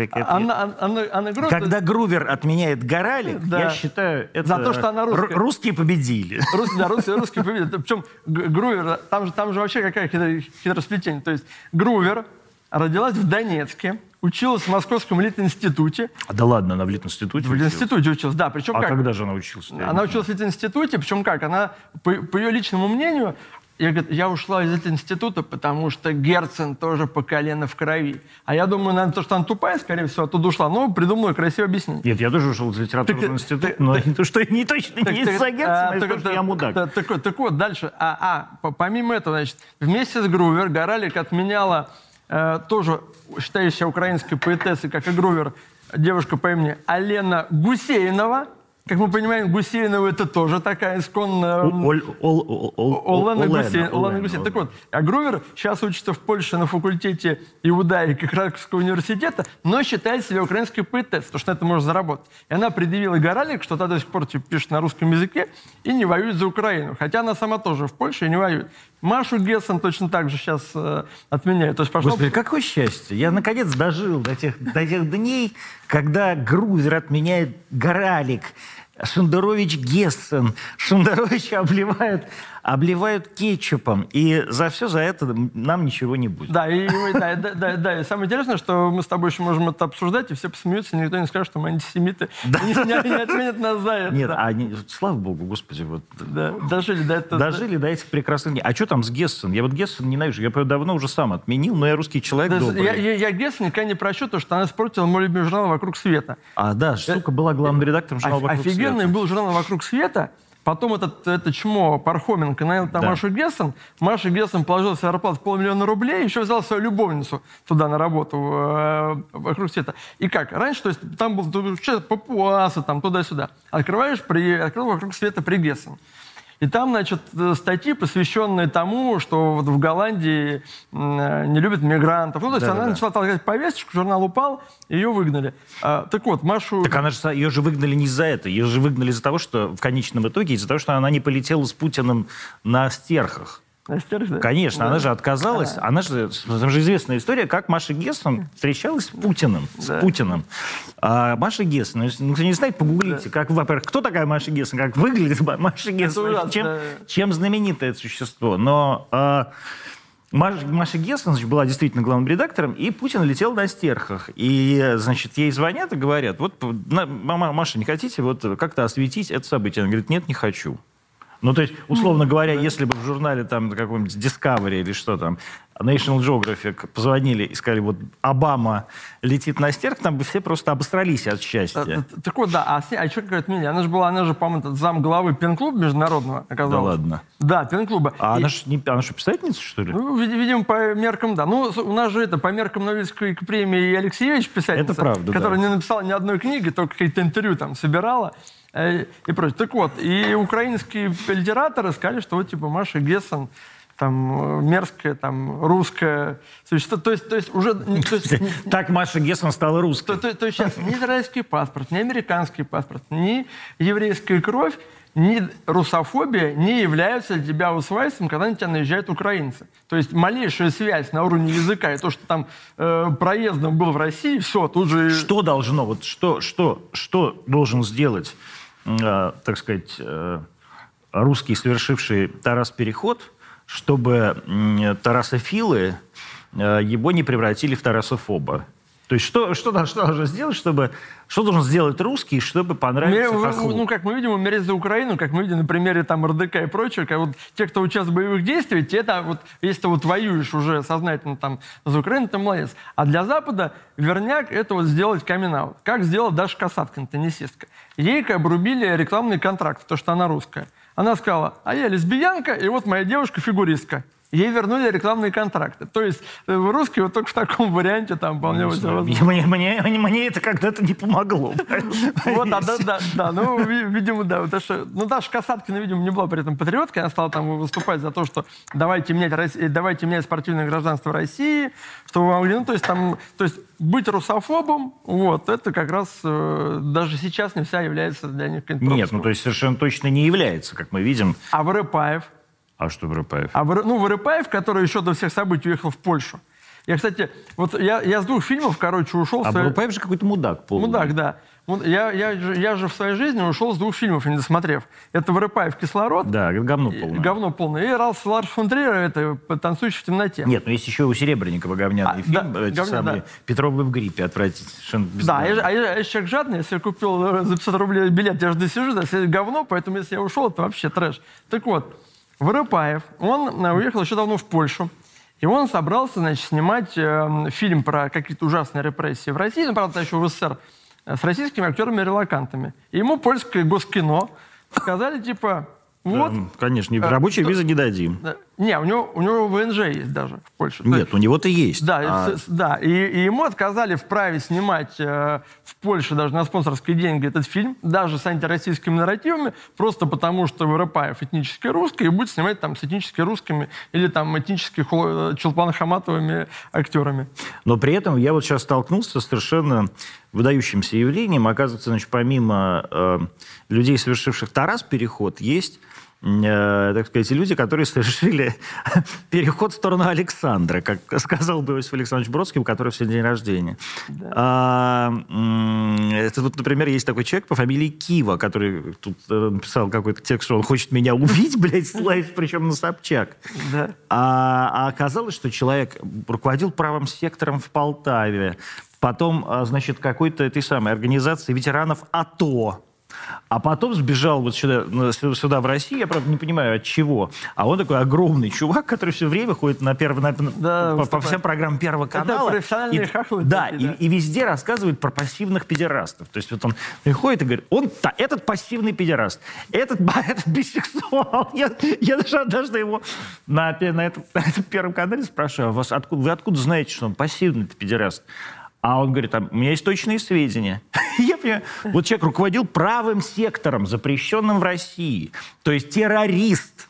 Грувер... Когда Грувер отменяет Горалик, я считаю, это... За то, что она русская. Русские победили. Да, русские, русские победили. Причем Грувер, там же, там же вообще какая хитросплетение. То есть Грувер родилась в Донецке, училась в Московском литинституте. А да ладно, она в литинституте В литинституте училась, да. Причем а как? когда же она училась? Она училась в литинституте, причем как? Она, по, по ее личному мнению, я, говорит, я ушла из этого института, потому что Герцен тоже по колено в крови. А я думаю, наверное, то, что она тупая, скорее всего, оттуда ушла. Но придумала красиво объяснить. Нет, я тоже ушел из литературного института, но так, не то, что не точно так, не из-за Герцена, а, так, что я мудак. Так, так, так вот, дальше. А, а, помимо этого, значит, вместе с Грувер Горалик отменяла э, тоже считающая украинской поэтессой, как и Грувер, девушка по имени Алена Гусейнова – как мы понимаем, Гусейнова это тоже такая исконная... Олена Гусейнова. Так вот, а Грувер сейчас учится в Польше на факультете иудаики Краковского университета, но считает себя украинской поэтессой, потому что это может заработать. И она предъявила Горалик, что та до сих пор типа, пишет на русском языке и не воюет за Украину. Хотя она сама тоже в Польше и не воюет. Машу Гессен точно так же сейчас э, отменяет. То есть пошло... Господи, какое счастье! Я наконец дожил до тех, до тех дней, когда Грузер отменяет Горалик. Шендерович Гессен. Шендерович обливает обливают кетчупом, и за все за это нам ничего не будет. Да, и, да, да, да, да, и самое интересное, что мы с тобой еще можем это обсуждать, и все посмеются, и никто не скажет, что мы антисемиты, да. не, не, не отменят нас за это. Нет, да. а не, слава богу, господи, вот. Да, дожили до этого. Дожили до этих прекрасных дней. А что там с Гессен? Я вот Гессен ненавижу, я давно уже сам отменил, но я русский человек да, добрый. Я, я, я Гессен никогда не прощу, то, что она испортила мой любимый журнал «Вокруг света». А, да, сука, была главным редактором журнала «Вокруг света». Офигенный был журнал «Вокруг света», Потом этот, это чмо Пархоменко нанял там да. Машу Гессен. Маша Гессен положил себе зарплату полмиллиона рублей, еще взял свою любовницу туда на работу э, вокруг света. И как? Раньше, то есть там был папуасы, там туда-сюда. Открываешь, при, открыл вокруг света при Гессен. И там, значит, статьи, посвященные тому, что вот в Голландии не любят мигрантов. Ну, то есть да, она да, начала толкать повесточку, журнал упал, ее выгнали. А, так вот, Машу... Так она же, ее же выгнали не из-за этого. Ее же выгнали из-за того, что в конечном итоге, из-за того, что она не полетела с Путиным на стерхах. Да? Конечно, да. она же отказалась. А. Она же, там же известная история, как Маша Гессен встречалась с Путиным. Да. С Путиным. А Маша Гессен, ну, кто не знает, погуглите, да. как, во-первых, кто такая Маша Гессен, как выглядит Маша Гессен, чем, чем знаменитое существо. Но а, Маша, Маша Гессен значит, была действительно главным редактором, и Путин летел на стерхах. И, значит, ей звонят и говорят, вот, мама, Маша, не хотите вот как-то осветить это событие? Она говорит, нет, не хочу. Ну, то есть, условно говоря, если бы в журнале там каком-нибудь Discovery или что там, National Geographic позвонили и сказали, вот Обама летит на стерк, там бы все просто обосрались от счастья. Так, так вот, да, а, а что какая-то меня? Она же была, она же, по-моему, зам главы пен-клуба международного оказалась. Да ладно? Да, пен-клуба. А и... она же не, она же писательница, что ли? Ну, видимо, по меркам, да. Ну, у нас же это, по меркам Нобелевской премии Алексеевич писательница. Это правда, Которая да. не написала ни одной книги, только какие-то интервью там собирала. Э, и прочее. Так вот, и украинские литераторы сказали, что вот типа Маша Гессен там мерзкая, там русская существо. То есть, то есть уже... То есть, так Маша Гессен стала русской. То, то, то есть сейчас ни израильский паспорт, ни американский паспорт, ни еврейская кровь, ни русофобия не являются для тебя усвайством, когда на тебя наезжают украинцы. То есть малейшая связь на уровне языка и то, что там э, проездом был в России, все, тут же... Что должно, вот что, что, что должен сделать э, так сказать, э, русский, совершивший Тарас-переход, чтобы тарасофилы э, его не превратили в тарасофоба. То есть что, что, что должен сделать, чтобы... Что должен сделать русский, чтобы понравиться Мне, хохлу? Ну, как мы видим, умереть за Украину, как мы видим на примере там РДК и прочего, как вот те, кто участвует в боевых действиях, те, это вот, если ты вот воюешь уже сознательно там за Украину, ты молодец. А для Запада верняк это вот сделать камин -аут. Как сделала Даша Касаткина, теннисистка. Ей обрубили рекламный контракт, то, что она русская. Она сказала, а я лесбиянка, и вот моя девушка фигуристка. Ей вернули рекламные контракты. То есть э, русские вот только в таком варианте там вполне Ну, возможно. Мне, мне, мне, это когда-то не помогло. Вот, да, да, да, ну, ви- видимо, да. Ну, Даша Касаткина, видимо, не была при этом патриоткой, она стала там выступать за то, что давайте менять, э, давайте менять спортивное гражданство России, чтобы вы могли, ну, то есть там, то есть быть русофобом, вот, это как раз э, даже сейчас не вся является для них Нет, ну то есть совершенно точно не является, как мы видим. А Вырыпаев, А что Воропаев? а, ну, Вырыпаев, который еще до всех событий уехал в Польшу. Я, кстати, вот я, я с двух фильмов, короче, ушел... А своей- Воропаев же какой-то мудак полный. Мудак, да. Я, я, же- я же в своей жизни ушел с двух фильмов, не досмотрев. Это «Вырыпаев кислород», Да, говно полное. говно полное, и Ралф Ларс фон Триер, это «Танцующий в темноте». Нет, ну есть еще у Серебренникова говняный А, фильм, да, эти говня- самые да. Петровы в гриппе, отвратительно. Да, бездарно. я, же- а я, я человек жадный, если я купил э, за 500 рублей билет, я же досижу, да, если говно, поэтому если я ушел, это вообще трэш. Так вот, Воропаев, он э, уехал еще давно в Польшу, и он собрался, значит, снимать э, фильм про какие-то ужасные репрессии в России, ну, правда, еще в СССР, э, с российскими актерами-релакантами. И ему польское госкино сказали, типа, вот, Эм, Конечно, Э, что- визы не дадим. Э, не, у него, у него ВНЖ есть даже в Польше. То есть- Нет, у него-то есть. да, А да. И, и ему отказали в праве снимать э, в Польше даже на спонсорские деньги этот фильм, даже с антироссийскими нарративами, просто потому что Воропаев этнически русский и будет снимать там с этнически русскими или там этнически хло- Чулпан Хаматовыми актерами. Но при этом я вот сейчас столкнулся с совершенно выдающимся явлением. Оказывается, значит, помимо э, людей, совершивших Тарас переход, есть э, так сказать, люди, которые совершили переход в сторону Александра, как сказал бы Иосиф Александрович Бродский, у которого сегодня день рождения. А, м, это вот, например, есть такой человек по фамилии Кива, который тут э, написал какой-то текст, что он хочет меня убить, блядь, ссылаясь причем на Собчак. Да. А, а оказалось, что человек руководил правым сектором в Полтаве, потом, а, значит, какой-то этой самой организации ветеранов АТО. А потом сбежал вот сюда, ну, сю- сюда, в Россию, я, правда, не понимаю, от чего. А он такой огромный чувак, который все время ходит на первый, на- Да, по, по всем программам Первого Это канала. профессиональные И- хохлы Да, да. и, и везде рассказывает про пассивных педерастов. То есть вот он приходит и говорит, он, да, этот пассивный педераст, этот, этот бисексуал. Я, я даже однажды его на, на, этом, на этом Первом канале спрашиваю, «А вас откуда, вы откуда знаете, что он пассивный педераст? А он говорит, а у меня есть точные сведения. Я понимаю, вот человек руководил правым сектором, запрещенным в России. То есть террорист.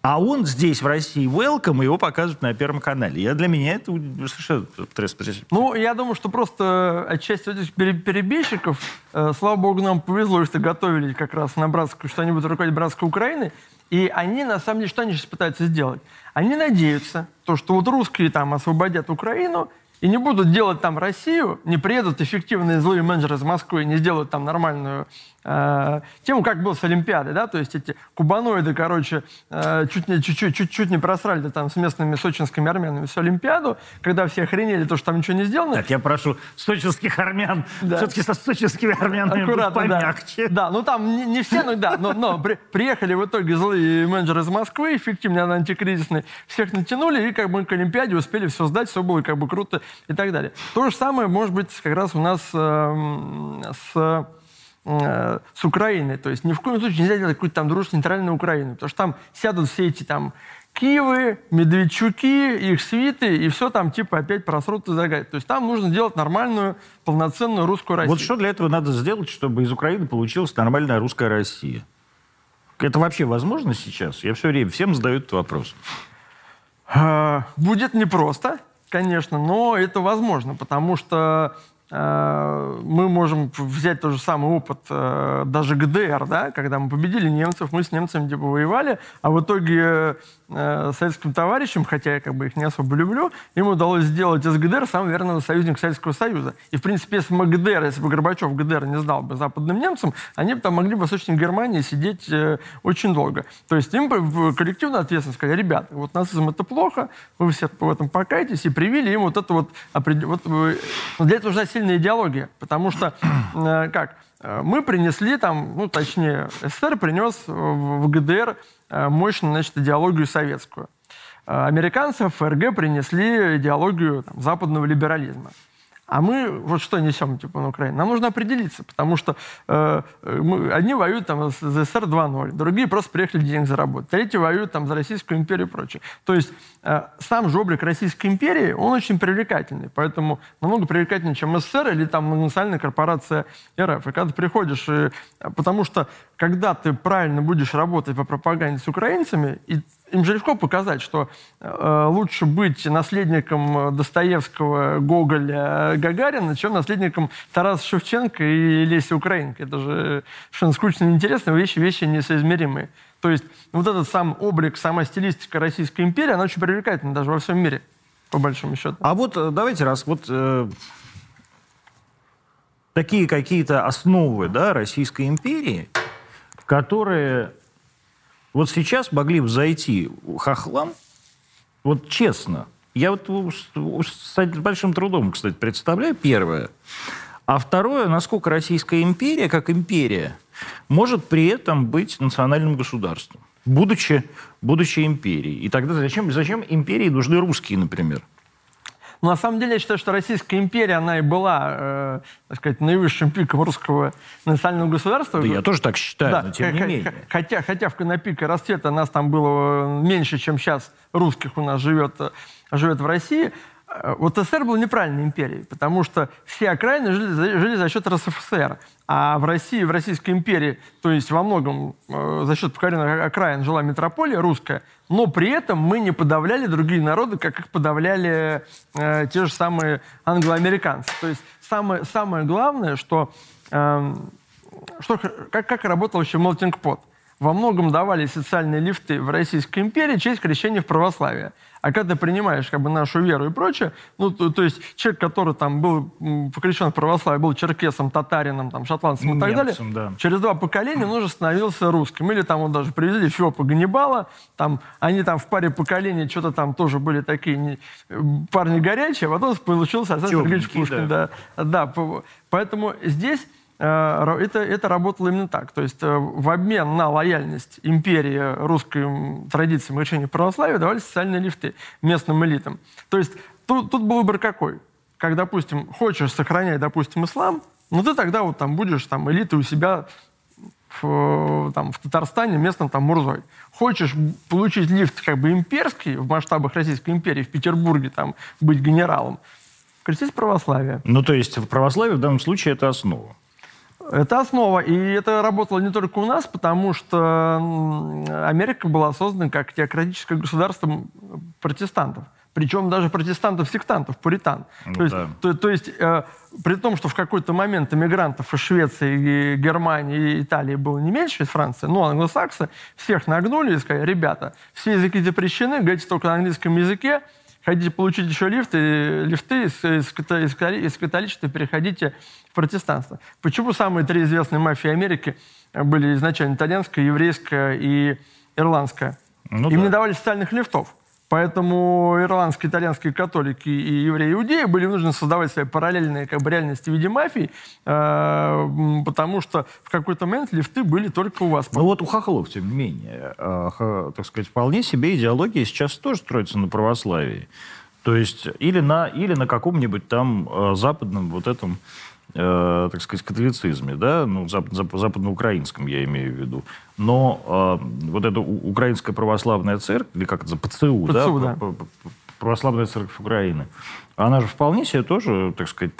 А он здесь, в России, welcome, и его показывают на Первом канале. Я, для меня это совершенно потрясающе. Ну, я думаю, что просто отчасти вот этих пере- перебежчиков, э, слава богу, нам повезло, что готовили как раз на братскую, что они будут руководить братской Украины, и они, на самом деле, что они сейчас пытаются сделать? Они надеются, то, что вот русские там освободят Украину, и не будут делать там Россию, не приедут эффективные злые менеджеры из Москвы, не сделают там нормальную э, тему, как было с Олимпиадой, да, то есть эти кубаноиды, короче, э, чуть, не, чуть-чуть, чуть-чуть не просрали там с местными сочинскими армянами всю Олимпиаду, когда все охренели, то, что там ничего не сделано. Так, я прошу сочинских армян, Да. все-таки со сочинскими армянами Аккуратно, да. помягче. Да, ну там не, не все, ну да, но, но при- приехали в итоге злые менеджеры из Москвы, эффективные, антикризисные, всех натянули, и как бы к Олимпиаде успели все сдать, все было как бы круто и так далее. То же самое может быть как раз у нас эм, с э, с Украиной. То есть ни в коем случае нельзя делать какую-то там дружную нейтральную Украину, потому что там сядут все эти там Киевы, Медведчуки, их свиты, и все там типа опять просрут и загадят. То есть там нужно делать нормальную, полноценную русскую Россию. Вот что для этого надо сделать, чтобы из Украины получилась нормальная русская Россия? Это вообще возможно сейчас? Я все время всем задаю этот вопрос. Э, Будет непросто, конечно, но это возможно, потому что мы можем взять тот же самый опыт э, даже ГДР, да, когда мы победили немцев, мы с немцами типа воевали, а в итоге э, советским товарищам, хотя я как бы их не особо люблю, им удалось сделать из ГДР самый верный союзник Советского Союза. И, в принципе, если бы ГДР, если бы Горбачев ГДР не сдал бы западным немцам, они бы там могли в Восточной Германии сидеть э, очень долго. То есть им бы в коллективную ответственность сказали, ребята, вот нацизм это плохо, вы все в этом покаетесь, и привили им вот это вот... вот э, но для этого нужна сильная идеология, потому что, э, как, э, мы принесли там, ну, точнее, СССР принес в ГДР э, мощную, значит, идеологию советскую. Э, Американцы в ФРГ принесли идеологию там, западного либерализма. А мы вот что несем типа на Украину? Нам нужно определиться, потому что э, мы, одни воюют там за СССР 2.0, другие просто приехали денег заработать, третьи воюют там за Российскую империю и прочее. То есть э, сам же облик Российской империи, он очень привлекательный, поэтому намного привлекательнее, чем СССР или там национальная корпорация РФ. И когда ты приходишь, и, потому что когда ты правильно будешь работать по пропаганде с украинцами, и им же легко показать, что э, лучше быть наследником Достоевского, Гоголя, Гагарина, чем наследником Тараса Шевченко и Леси Украинки. Это же совершенно скучно и неинтересно, вещи, вещи несоизмеримые. То есть вот этот сам облик, сама стилистика Российской империи, она очень привлекательна даже во всем мире, по большому счету. А вот э, давайте раз, вот э, такие какие-то основы да, Российской империи, которые вот сейчас могли бы зайти хохлам, вот честно, я вот с большим трудом, кстати, представляю, первое. А второе, насколько Российская империя, как империя, может при этом быть национальным государством, будучи, будучи империей. И тогда зачем, зачем империи нужны русские, например? Но на самом деле я считаю, что Российская империя, она и была, э, так сказать, наивысшим пиком русского национального государства. Да я тоже так считаю, да, но тем не менее. Хотя, хотя в, пике расцвета нас там было меньше, чем сейчас русских у нас живет, живет в России. Э, вот СССР был неправильной империей, потому что все окраины жили, жили за счет РСФСР. А в России, в Российской империи, то есть во многом э, за счет покоренных окраин жила метрополия русская, но при этом мы не подавляли другие народы, как их подавляли э, те же самые англоамериканцы. То есть самое, самое главное, что, э, что как, как работал еще melting pot. Во многом давали социальные лифты в Российской империи через крещение в православие. А когда ты принимаешь как бы, нашу веру и прочее, ну, то, то есть человек, который там был покрещен в православие, был черкесом, татарином, там, шотландцем и так далее, да. через два поколения он уже становился русским. Или там вот даже привезли Феопа Ганнибала, там, они там в паре поколений что-то там тоже были такие не, парни горячие, а потом получился Александр Сергеевич Пушкин. Да. Да, да, поэтому здесь Э, это, это работало именно так. То есть э, в обмен на лояльность империи русским традициям и решению православия давали социальные лифты местным элитам. То есть тут, тут был выбор какой? Как, допустим, хочешь сохранять, допустим, ислам, ну ты тогда вот там будешь там элитой у себя в, там, в Татарстане местным там Мурзой. Хочешь получить лифт как бы имперский в масштабах Российской империи, в Петербурге там быть генералом, крестись православие. Ну, то есть православие в данном случае это основа. Это основа. И это работало не только у нас, потому что Америка была создана как теократическое государство протестантов. Причем даже протестантов-сектантов, пуритан. Ну, то, есть, да. то, то есть, э, при том, что в какой-то момент иммигрантов из Швеции, и Германии и Италии было не меньше, из Франции, но англосаксы всех нагнули и сказали, ребята, все языки запрещены, говорите только на английском языке, хотите получить еще лифты, лифты из, из, из, католичества переходите в протестанство. Почему самые три известные мафии Америки были изначально итальянская, еврейская и ирландская? Ну, Им да. не давали социальных лифтов. Поэтому ирландские, итальянские католики и евреи, иудеи были вынуждены создавать свои параллельные как бы, реальности в виде мафии, э, потому что в какой-то момент лифты были только у вас. Ну вот у хохлов, тем не менее, э, так сказать, вполне себе идеология сейчас тоже строится на православии. То есть или на, или на каком-нибудь там э, западном вот этом э, так сказать, католицизме, да, ну, зап, зап, западноукраинском я имею в виду. Но э, вот эта украинская православная церковь, или как это, ПЦУ, ПЦУ да, да. православная церковь Украины, она же вполне себе тоже, так сказать,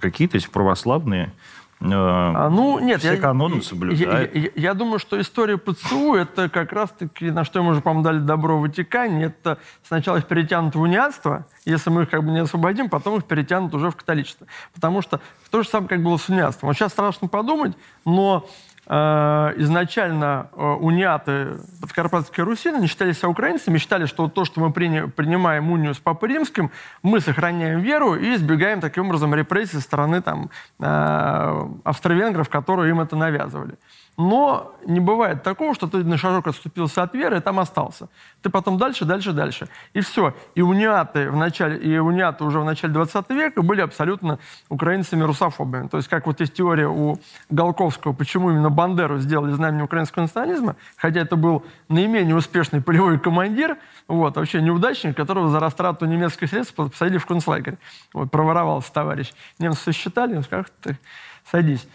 какие-то эти православные Э, а, ну, нет, все я, каноны соблюдают. Я, я, я думаю, что история ПЦУ, это как раз-таки, на что мы уже, по-моему, дали добро в Ватикане, это сначала их перетянут в униатство, если мы их как бы не освободим, потом их перетянут уже в католичество. Потому что то же самое, как было с униатством. Вот сейчас страшно подумать, но Э, изначально э, униаты подкарпатской Руси не считали себя украинцами, считали, что то, что мы принимаем унию с Папой Римским, мы сохраняем веру и избегаем таким образом репрессий со стороны там, э, австро-венгров, которые им это навязывали. Но не бывает такого, что ты на шажок отступился от веры и там остался. Ты потом дальше, дальше, дальше. И все. И униаты, в начале, и униаты уже в начале 20 века были абсолютно украинцами-русофобами. То есть как вот есть теория у Голковского, почему именно Бандеру сделали знаменем украинского национализма, хотя это был наименее успешный полевой командир, вот, вообще неудачник, которого за растрату немецких средств посадили в концлагерь. Вот, проворовался товарищ. Немцы сосчитали, он сказал, ты садись.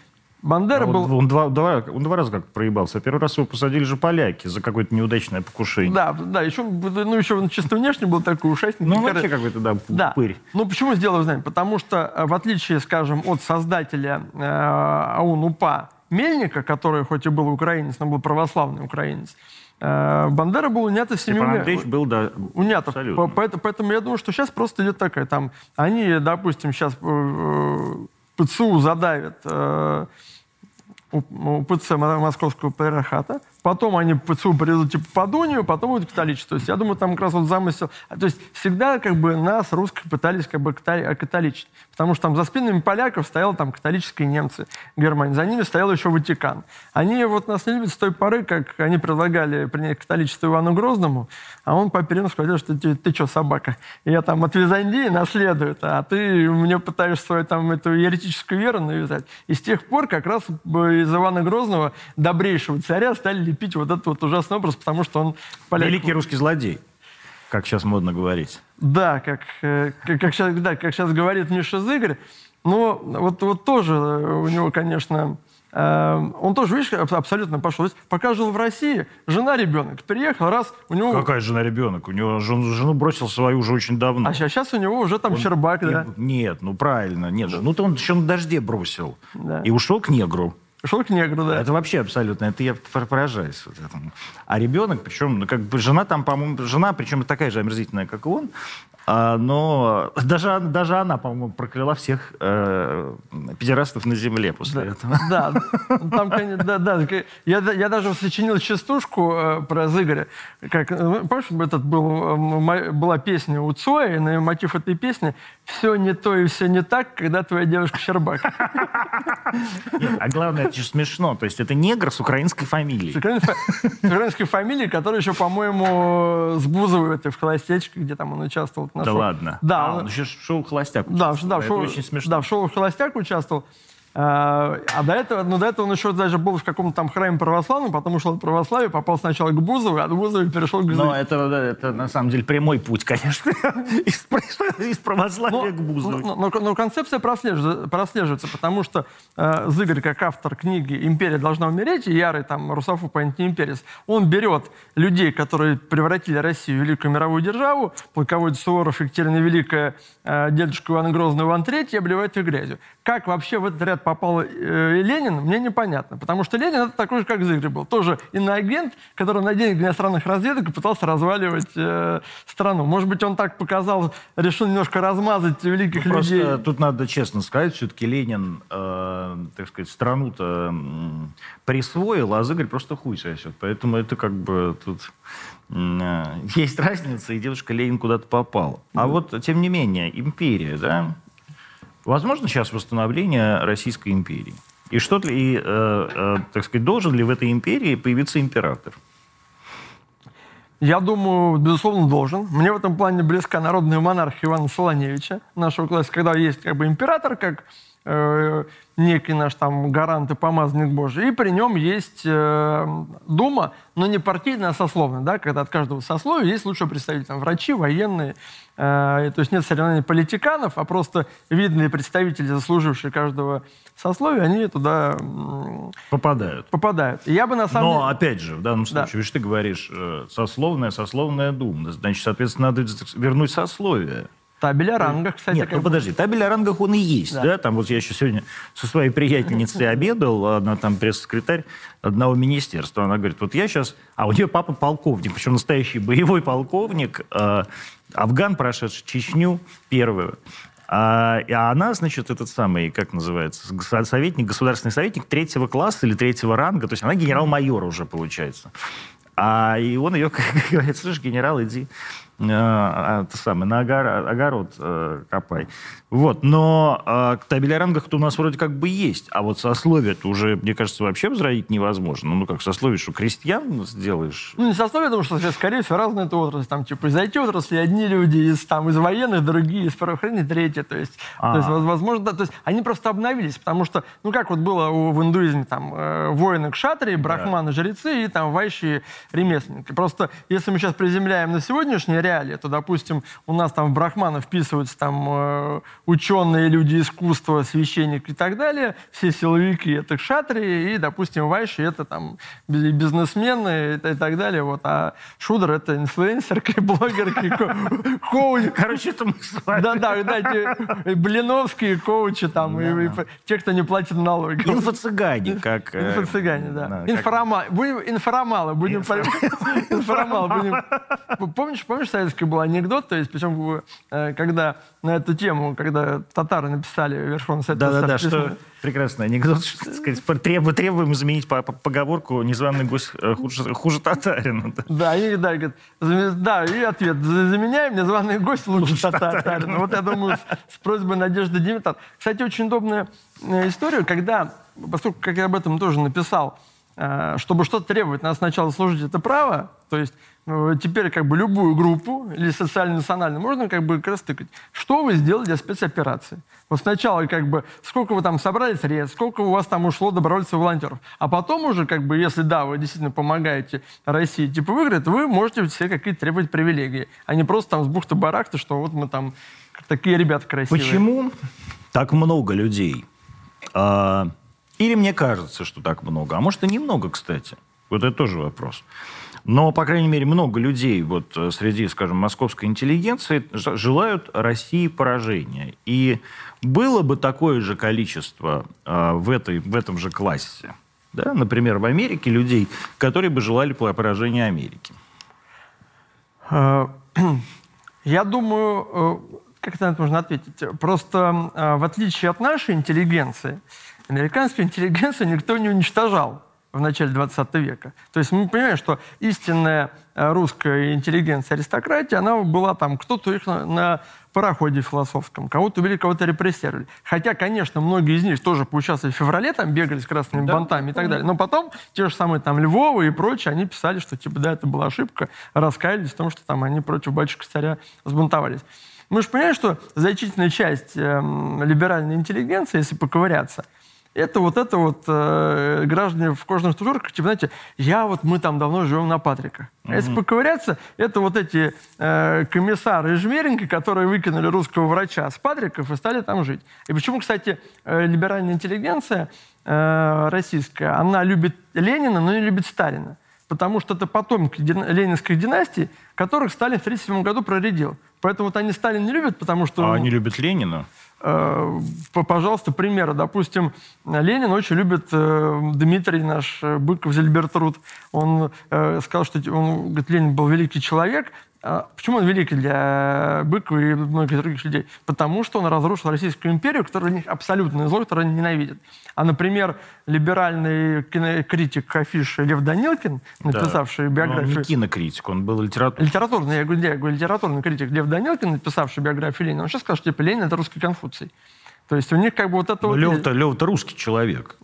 Бандера А был... он, два, два, он два раза как проебался. Первый раз его посадили же поляки за какое-то неудачное покушение. Да, да, еще, ну, еще он чисто внешне был такой ушастник. Ну, вообще какой-то, да, Да. пырь. Ну, почему сделал знаем? Потому что, э, в отличие, скажем, от создателя э, АУН-УПА Мельника, который хоть и был украинец, но был православный украинец, э, Бандера был унят из Степан Андреевич был, да, унятов. абсолютно. По- Поэтому, поэтому я думаю, что сейчас просто идет такая, там, они, допустим, сейчас ПЦУ задавят э, УПЦ Мо- Московского патриархата, потом они ПЦУ приведут типа под унию, потом будет католичество. То есть я думаю, там как раз вот замысел... а, То есть всегда как бы нас, русских, пытались как бы ката- католичить. Потому что там за спинами поляков стоял там католические немцы Германии. За ними стоял еще Ватикан. Они вот нас не любят с той поры, как они предлагали принять католичество Ивану Грозному, а он по Перину сказал, что ты, ты что, собака? Я там от Византии наследую, а ты мне пытаешься свою там эту еретическую веру навязать. И с тех пор как раз бы из Ивана Грозного, добрейшего царя, стали лепить вот этот вот ужасный образ, потому что он поляк. Великий русский злодей, как сейчас модно говорить. Да, как, э, как, как сейчас, да, как сейчас говорит Миша Зыгорь. Но вот, вот тоже у него, конечно, э, он тоже, видишь, аб- абсолютно пошел. То есть пока жил в России, жена, ребенок, приехал, раз, у него... Какая жена ребенок? У него жену, жену бросил свою уже очень давно. А сейчас, у него уже там Он- Щербак, да. Нет, ну правильно, нет же. Ну то он еще на дожде бросил. Да. И ушел к негру. Шел к негру, да. Это вообще абсолютно, это я пор- поражаюсь вот этому. А ребенок, причем, ну, как бы жена там, по-моему, жена, причем такая же омерзительная, как и он, но даже, даже она, по-моему, прокляла всех э, педерастов на земле после этого. Да, ну, там, да, да. Я, да- я даже сочинил частушку э, про Зыгоря. Как, э, помнишь, этот был, э, была песня у Цоя, и на мотив этой песни «Все не то и все не так, когда твоя девушка Щербак». Нет, а главное, это же смешно. То есть это негр с украинской фамилией. С украинской с украинской фамилией, которая еще, по-моему, с Бузовой этой в «Холостячке», где там он участвовал. Да ладно. Да, А, он- он еще шоу «Холостяк». Да, да, в шоу, очень смешно. да, в шоу «Холостяк» участвовал. А а до этого, ну, до этого он еще даже был в каком-то там храме православном, потом ушел от православия, попал сначала к Бузовой, а от Бузовой перешел к Но Зыгорю. это, да, это на самом деле прямой путь, конечно, из, из православия к Бузовой. но, но- но концепция прослеживается, прослеживается, потому что э, Зыгорь, как автор книги «Империя должна умереть», и ярый там русофоб антиимперец, он берет людей, которые превратили Россию в великую мировую державу, полководец Суворов, Екатерина Великая, э, дедушка Ивана Грозного, Иван и обливает их грязью. Как вообще в этот ряд попал э, Ленин, мне непонятно, потому что Ленин это такой же, как Зыгорь был, тоже иноагент, который на деньги иностранных разведок и пытался разваливать э, страну. Может быть, он так показал, решил немножко размазать великих Ну, Просто людей. тут надо честно сказать, все-таки Ленин, э, так сказать, страну-то присвоил, а Зыгорь просто хуй сосет. Поэтому это как бы тут э, есть разница, и девушка Ленин куда-то попала. А вот, тем не менее, империя, да? Возможно сейчас восстановление Российской империи? И что ли, и, э, э, так сказать, должен ли в этой империи появиться император? Я думаю, безусловно, должен. Мне в этом плане близка народная монархия Ивана Солоневича, нашего классика, когда есть как бы император, как э, некий наш там гарант и помазанник Божий, и при нем есть э, дума, но не партийная, а сословная, да, когда от каждого сословия есть лучшие представители, там, врачи, военные, э, то есть нет соревнований политиканов, а просто видные представители, заслужившие каждого сословия, они туда м, Попадают. попадают. И я бы на самом Но, деле... опять же, в данном Да. случае, видишь, ты говоришь, э, сословная, сословная дума. Значит, соответственно, надо вернуть сословие. Табель о рангах, кстати. Нет, ну подожди, табель о рангах он и есть, Да. да. Там вот я еще сегодня со своей приятельницей обедал, она там пресс-секретарь одного министерства, она говорит, вот я сейчас, а у нее папа полковник, причем настоящий боевой полковник, э, афган, прошедший Чечню первую. А, и она, значит, этот самый, как называется, советник, государственный советник третьего класса или третьего ранга, то есть она генерал-майор уже получается. А, и он ее, говорит, слышь, генерал, иди э, это самое, на огород, огород э, копай. Вот, но э, табель о рангах-то у нас вроде как бы есть, а вот сословие-то уже, мне кажется, вообще возродить невозможно. Ну, как сословие, что крестьян сделаешь? Ну, не сословие, потому что, скорее всего, разные это отрасли. Там, типа, из IT-отрасли одни люди, из, там, из военных, другие, из правоохранения, третьи. То есть, то есть, возможно, да, то есть они просто обновились, потому что, ну, как вот было у, в индуизме, там, э, воины кшатрии, брахманы, да. жрецы и там вайши ремесленники. Просто, если мы сейчас приземляем на сегодняшние реалии, то, допустим, у нас там в брахманы вписываются там э, ученые, люди искусства, священники и так далее, все силовики — это кшатрии, и, допустим, вайши — это там бизнесмены и, так далее. Вот. А шудр — это инфлюенсерки, блогерки, коучи. Короче, это мы с вами. Да-да, да, блиновские коучи там, и, те, кто не платит налоги. Инфо-цыгане, как... Э, Инфо-цыгане, да. да Информалы. Будем информалы. Будем... Информалы. Будем... Помнишь, помнишь, советский был анекдот, то есть, причем, э, когда на эту тему, когда татары написали Верховный Совет... Да-да-да, что прекрасный анекдот, что, сказать, требуем, требуем по, по, поговорку «незваный гость э, хуже, хуже татарина». Да, и, да, говорит, да, и ответ «заменяем, незваный гость лучше татарина». Вот я думаю, с, с просьбой Надежды Димитар. Кстати, очень удобная э, история, когда, поскольку, как я об этом тоже написал, чтобы что-то требовать, надо сначала служить это право, то есть ну, теперь как бы любую группу или социально-национальную можно как бы как. Что вы сделали для спецоперации? Вот сначала как бы сколько вы там собрали средств, сколько у вас там ушло добровольцев и волонтеров. А потом уже как бы, если да, вы действительно помогаете России типа выиграть, вы можете все какие-то требовать привилегии, а не просто там с бухты-барахты, что вот мы там такие ребята красивые. Почему так много людей? А, или мне кажется, что так много, а может и немного, кстати. Вот это тоже вопрос. Но, по крайней мере, много людей вот э, среди, скажем, московской интеллигенции желают России поражения. И было бы такое же количество э, в, этой, в этом же классе, да? например, в Америке людей, которые бы желали поражения Америки. Э, я думаю, как это можно ответить? Просто в отличие от нашей интеллигенции, американскую интеллигенцию никто не уничтожал в начале 20 века. То есть мы понимаем, что истинная э, русская интеллигенция, аристократия, она была там, кто-то их на, на пароходе философском, кого-то убили, кого-то репрессировали. Хотя, конечно, многие из них тоже поучаствовали в феврале, там бегали с красными да, бантами и так далее. Но потом те же самые там Львовы и прочие, они писали, что типа да, это была ошибка, раскаялись в том, что там они против батюшка царя сбунтовались. Мы же понимаем, что значительная часть э, либеральной интеллигенции, если поковыряться, это вот это вот э, граждане в кожаных тужурках, типа, знаете, я вот, мы там давно живем на Патриках. А если поковыряться, это вот эти э, комиссары Жмеренко, которые выкинули русского врача с Патриков и стали там жить. И почему, кстати, э, либеральная интеллигенция э, российская, она любит Ленина, но не любит Сталина. Потому что это потомки дин- ленинской династии, которых Сталин в 1937 году проредил. Поэтому вот они Сталина не любят, потому что... А они любят Ленина? Э, пожалуйста, примеры. Допустим, Ленин очень любит э, Дмитрий, наш э, Быков Зельбертруд. Он сказал, что он, говорит, Ленин был великий человек, почему он великий для Быкова и многих других людей? Потому что он разрушил Российскую империю, которая у них абсолютное зло, которое они ненавидят. А, например, либеральный кинокритик афиши Лев Данилкин, написавший да. биографию... Ну, он не кинокритик, он был литературный. Литературный, я говорю, я говорю, литературный критик Лев Данилкин, написавший биографию Ленина. Он сейчас скажет, типа, Ленин — это русский Конфуций. То есть у них как бы вот это... Ну, Лев-то, Лев-то русский человек.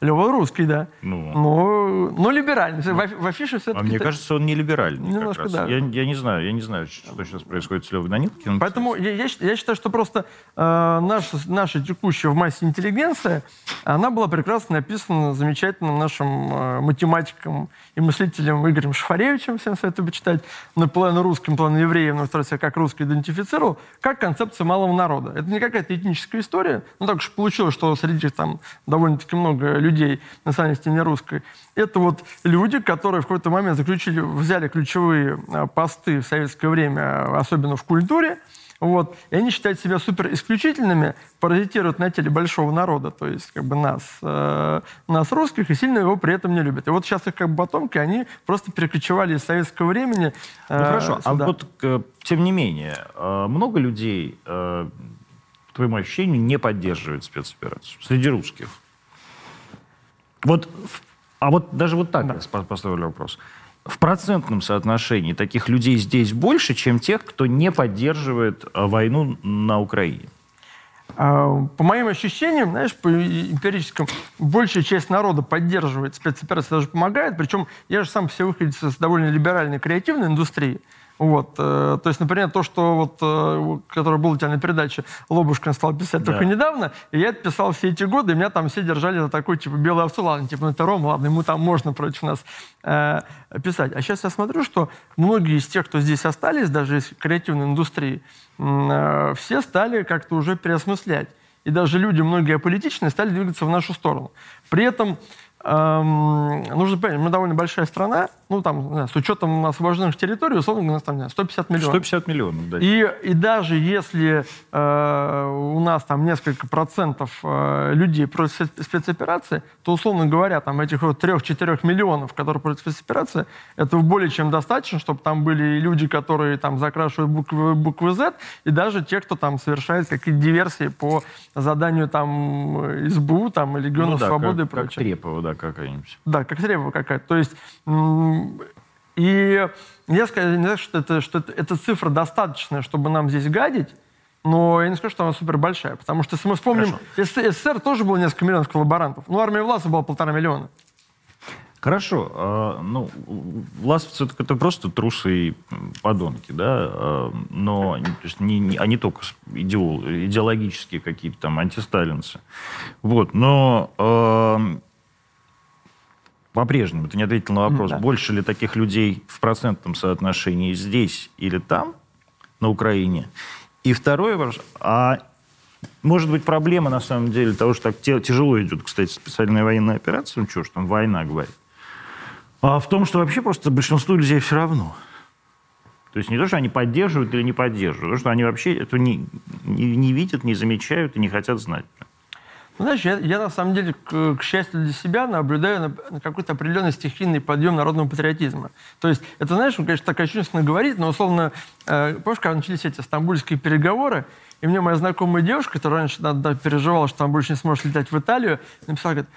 Лева русский, да. Ну. Но, но либеральный. Ну. В, в афише все-таки... А мне кажется, он не либеральный. Немножко, да. Я, я не знаю, я не знаю, что сейчас происходит с Левой Данилкиным. Поэтому я, я, я считаю, что просто э, наша, наша текущая в массе интеллигенция, она была прекрасно написана замечательным нашим э, математиком и мыслителем Игорем Шафаревичем, всем советую почитать, наполовину русским, наполовину евреем, но второй себя как русский идентифицировал, как концепция малого народа. Это не какая-то этническая история, но так уж получилось, что среди там довольно-таки много людей национальности не русской. Это вот люди, которые в какой-то момент заключили, взяли ключевые а, посты в советское время, особенно в культуре, вот. И они считают себя супер исключительными, паразитируют на теле большого народа, то есть как бы нас, э, нас русских, и сильно его при этом не любят. И вот сейчас их как бы потомки, они просто перекочевали из советского времени э, Ну хорошо, а сюда. а вот тем не менее, э, много людей, э, по твоему ощущению, не поддерживают спецоперацию среди русских? Вот, а вот даже вот так да. я поставлю вопрос. в процентном соотношении таких людей здесь больше, чем тех, кто не поддерживает э, войну на Украине? А, по моим ощущениям, знаешь, по эмпирическим, большая часть народа поддерживает спецоперации, даже помогает. Причем я же сам все выходец из довольно либеральной креативной индустрии. Вот, э, то есть, например, то, что вот, э, которое было у тебя на передаче, Лобушкин стал писать да. только недавно, и я это писал все эти годы, и меня там все держали за такой, типа, белый овцу, ладно, типа, ну это Ром, ладно, ему там можно против нас э, писать. А сейчас я смотрю, что многие из тех, кто здесь остались, даже из креативной индустрии, э, все стали как-то уже переосмыслять. И даже люди, многие аполитичные, стали двигаться в нашу сторону. При этом Эм, нужно понять, мы довольно большая страна, ну, там, с учетом освобожденных территорий, условно у нас там, знаю, 150 миллионов. 150 миллионов, да. И, и даже если э, у нас там несколько процентов э, людей против спецоперации, то, условно говоря, там этих вот 3-4 миллионов, которые против спецоперации, этого более чем достаточно, чтобы там были люди, которые там закрашивают буквы, буквы Z, и даже те, кто там совершает какие-то диверсии по заданию там СБУ, там, Легиона ну, да, Свободы как, и прочее. Как Трепова, да, какая-нибудь. Да, как Трепова какая-то. То есть, и я скажу, что, это, что это, эта цифра достаточная, чтобы нам здесь гадить, но я не скажу, что она супер большая, потому что если мы вспомним, Хорошо. СССР тоже было несколько миллионов коллаборантов, ну, армия Власа была полтора миллиона. Хорошо. А, ну, власовцы это, это просто трусы и подонки, да, а, но то есть, не, не, они только идеол, идеологические какие-то там антисталинцы. Вот, но а, по-прежнему, ты не ответил на вопрос, да. больше ли таких людей в процентном соотношении здесь или там, на Украине? И второй вопрос, а может быть проблема на самом деле того, что так тяжело идет, кстати, специальная военная операция, ну что ж там, война, говорит, а в том, что вообще просто большинству людей все равно. То есть не то, что они поддерживают или не поддерживают, а то, что они вообще это не, не, не видят, не замечают и не хотят знать. Знаешь, я, я на самом деле, к, к счастью для себя, наблюдаю на, на какой-то определенный стихийный подъем народного патриотизма. То есть, это, знаешь, он, конечно, так кощунственно говорит, но, условно, э, помнишь, когда начались эти стамбульские переговоры, и мне моя знакомая девушка, которая раньше да, переживала, что там больше не сможет летать в Италию, написала, говорит,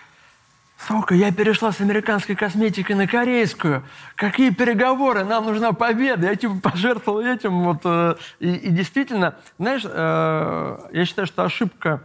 Сука, я перешла с американской косметики на корейскую. Какие переговоры? Нам нужна победа. Я типа пожертвовал этим. Вот, э, и, и действительно, знаешь, э, я считаю, что ошибка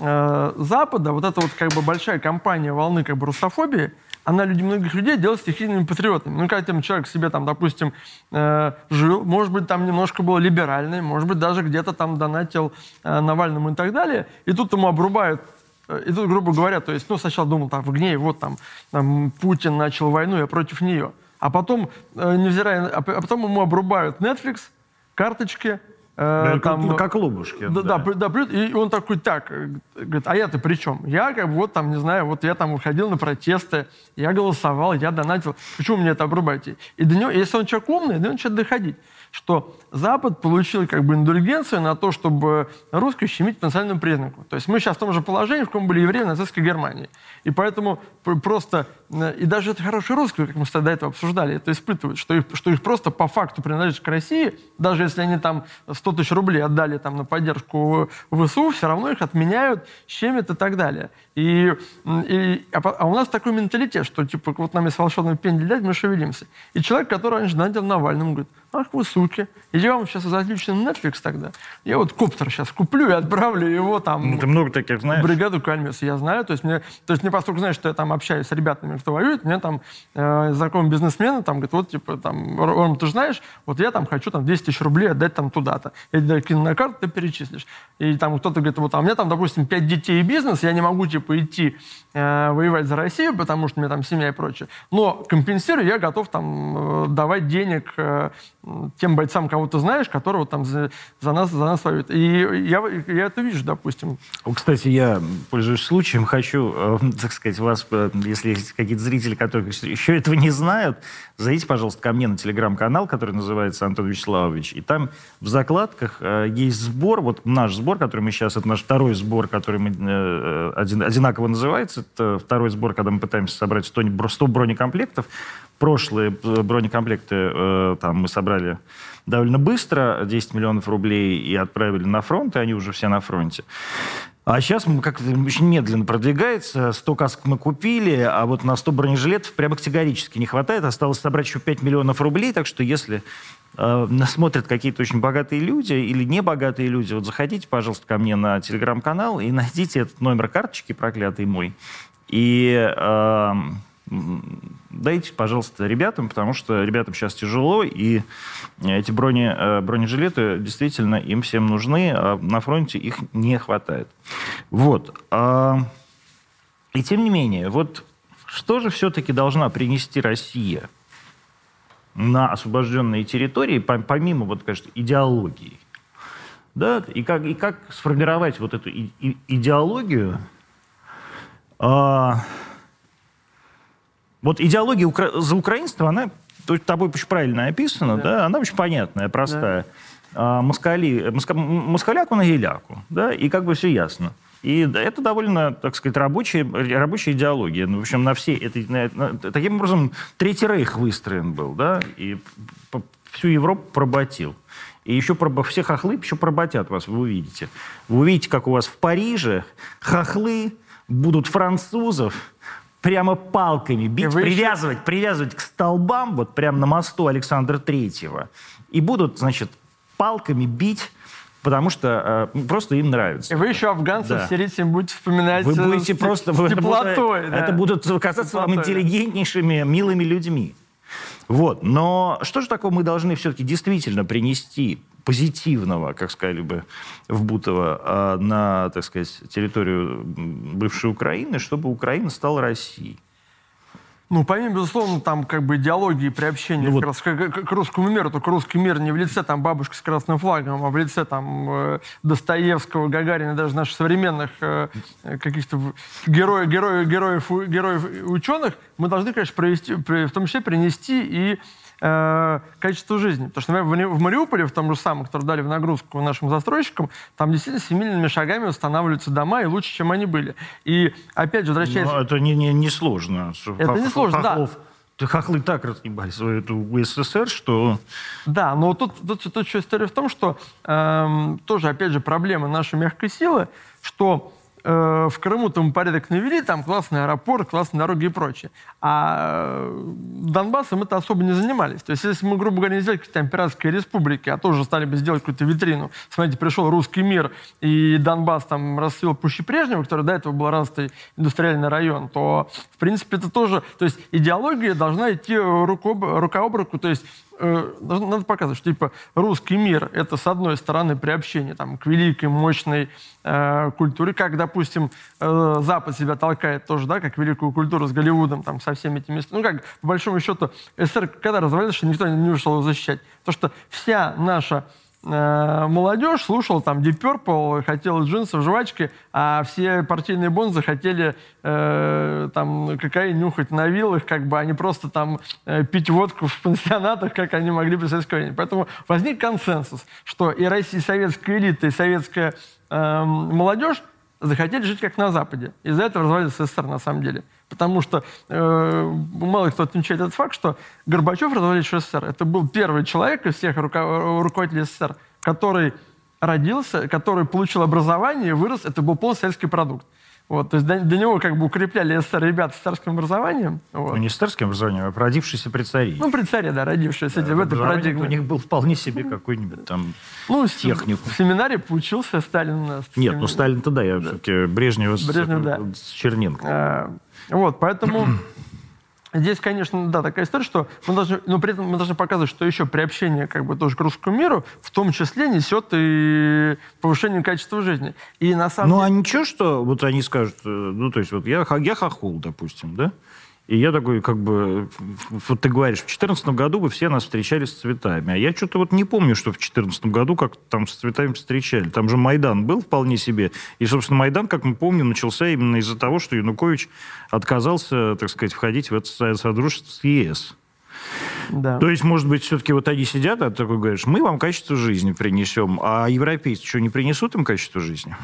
Запада, вот эта вот как бы большая кампания волны как бы русофобии, она люди, многих людей делает стихийными патриотами. Ну, когда там человек себе там, допустим, э, жил, может быть, там немножко был либеральный, может быть, даже где-то там донатил э, Навальному и так далее, и тут ему обрубают э, и тут, грубо говоря, то есть, ну, сначала думал, так, в гневе, вот там, там Путин начал войну, я против нее. А потом, э, невзирая, а потом ему обрубают Netflix, карточки, Э, да, там, как лобушки. Да, да. Да, да, и он такой, так, э, говорит, а я-то при чем? Я как бы вот там, не знаю, вот я там выходил на протесты, я голосовал, я донатил. Почему мне это обрубаете? И до него, если он человек умный, до него начинает доходить что Запад получил как бы индульгенцию на то, чтобы русское щемить по национальному признаку. То есть мы сейчас в том же положении, в каком были евреи в нацистской Германии. И поэтому просто, э, и даже это хорошие русские, как мы до этого обсуждали, это испытывают, что их, что их просто по факту принадлежат к России, даже если они там 100 тысяч рублей отдали там на поддержку ВСУ, все равно их отменяют, щемят и так далее. И, и, а, а у нас такой менталитет, что типа вот нам есть волшебный пендель дать, мы шевелимся. И человек, который раньше надел Навальному, говорит, ах вы суки, иди вам сейчас заключен Netflix тогда. Я вот коптер сейчас куплю и отправлю его там... Ну, ты много таких знаешь. В бригаду Кальмес. Я знаю, то есть мне, то есть мне поскольку знаешь, что я там общаюсь с ребятами, кто воюет, мне там э, знакомые бизнесмены там говорят, вот типа там, Ром, ты же знаешь, вот я там хочу там 200 тысяч рублей отдать там туда-то. Я тебе кину на карту, ты перечислишь. И там кто-то говорит, вот а у меня там, допустим, 5 детей и бизнес, я не могу типа идти э, воевать за Россию, потому что у меня там семья и прочее. Но компенсирую, я готов там э, давать денег э, тем бойцам, кого ты знаешь, которые там за, за, нас, за нас воюют. И я, я это вижу, допустим. Кстати, я, пользуясь случаем, хочу, э, так сказать, вас, э, если есть какие-то зрители, которые еще этого не знают, зайдите, пожалуйста, ко мне на телеграм-канал, который называется Антон Вячеславович, и там в закладках э, есть сбор, вот наш сбор, который мы сейчас, это наш второй сбор, который мы, э, один, одинаково называется, это второй сбор, когда мы пытаемся собрать 100, 100 бронекомплектов, прошлые э, бронекомплекты э, там мы собрали довольно быстро, 10 миллионов рублей, и отправили на фронт, и они уже все на фронте. А сейчас мы как-то очень медленно продвигается. 100 касок мы купили, а вот на 100 бронежилетов прямо категорически не хватает. Осталось собрать еще 5 миллионов рублей, так что если э, смотрят какие-то очень богатые люди или небогатые люди, вот заходите, пожалуйста, ко мне на телеграм-канал и найдите этот номер карточки проклятый мой. И э, дайте, пожалуйста, ребятам, потому что ребятам сейчас тяжело, и эти брони, э, бронежилеты действительно им всем нужны, а на фронте их не хватает. Вот. А, и тем не менее, вот что же все-таки должна принести Россия на освобожденные территории, помимо, вот, конечно, идеологии? Да? И, как, и как сформировать вот эту идеологию, а, вот идеология укра... за украинство, она тобой очень правильно описана, да, да? она очень понятная, простая. Да. А, москали, моска, москаляку на геляку, да, и как бы все ясно. И это довольно, так сказать, рабочая, рабочая идеология. Ну, в общем, на все это, на, на, таким образом, Третий Рейх выстроен был, да, и по, всю Европу проботил. И еще про, все хохлы еще проботят вас, вы увидите. Вы увидите, как у вас в Париже хохлы будут французов прямо палками бить, привязывать, привязывать к столбам, вот прямо на мосту Александра Третьего. И будут, значит, палками бить потому что э, просто им нравится. И вы еще афганцев да. сирийцев будете вспоминать Вы будете с, просто... С теплотой. Это, да. это будут казаться вам интеллигентнейшими, милыми людьми. Вот. Но что же такого мы должны все-таки действительно принести позитивного, как сказали бы в Бутово, а, на, так сказать, территорию бывшей Украины, чтобы Украина стала Россией? Ну, помимо, безусловно, там как бы идеологии приобщения ну, вот. раз к, к, русскому миру, только русский мир не в лице там бабушки с красным флагом, а в лице там э, Достоевского, Гагарина, даже наших современных э, каких-то героев, героев, героев, героев ученых, мы должны, конечно, провести, в том числе принести и э, жизни. Потому что, например, в Мариуполе, в том же самом, который дали в нагрузку нашим застройщикам, там действительно семимильными шагами устанавливаются дома и лучше, чем они были. И опять же, возвращаясь... Но это не, не, не сложно. Это не сложно, да. Хохлы так разъебали свою эту СССР, что... Да, но тут, тут, тут еще история в том, что э, тоже, опять же, проблема нашей мягкой силы, что Э, в Крыму там порядок навели, там классный аэропорт, классные дороги и прочее. А э, Донбассом это особо не занимались. То есть если мы, грубо говоря, не сделали какие-то там пиратские республики, а тоже стали бы сделать какую-то витрину, смотрите, пришел русский мир, и Донбасс там расцвел пуще прежнего, который до этого был развитый индустриальный район, то, в принципе, это тоже... То есть идеология должна идти рука об руку, то есть э, надо показывать, что типа русский мир это с одной стороны приобщение там, к великой, мощной э, культуре, как, допустим, э, Запад себя толкает тоже, да, как великую культуру с Голливудом, там, со всеми этими... Ну, как, по большому счету, СССР когда развалился, никто не вышел его защищать. То, что вся наша молодежь слушала там Deep Purple, хотела джинсов, жвачки, а все партийные бонзы хотели э, там кокаин нюхать на виллах, как бы, они просто там э, пить водку в пансионатах, как они могли при советское время. Поэтому возник консенсус, что и Россия, и советская элита, и советская э, молодежь захотели жить как на Западе. Из-за этого развалился СССР на самом деле. Потому что э, мало кто отмечает этот факт, что Горбачев, разваливший СССР, это был первый человек из всех руко- руководителей СССР, который родился, который получил образование, вырос, это был полный советский продукт. Вот, то есть до, до него как бы укрепляли СССР ребята с царским образованием. Вот. Ну, не с царским образованием, а родившийся при царе. Ну, при царе, да, родившийся да, в этой парадигме. У них был вполне себе какой-нибудь там ну, технику. В семинаре поучился Сталин нас. Нет, ну Сталин-то да, я да. все-таки Брежнева, Брежнев, с, да. с Черненко. А, вот, поэтому здесь, конечно, да, такая история, что мы должны, но при этом мы должны показывать, что еще приобщение как бы тоже к русскому миру в том числе несет и повышение качества жизни. И на самом ну, деле... а ничего, что вот они скажут, э, ну, то есть вот я, я хохол, допустим, да? И я такой, как бы, вот ты говоришь, в 2014 году вы все нас встречали с цветами. А я что-то вот не помню, что в 2014 году как там с цветами встречали. Там же Майдан был вполне себе. И, собственно, Майдан, как мы помним, начался именно из-за того, что Янукович отказался, так сказать, входить в это содружество с ЕС. Да. То есть, может быть, все-таки вот они сидят, а такой говоришь, мы вам качество жизни принесем, а европейцы что, не принесут им качество жизни?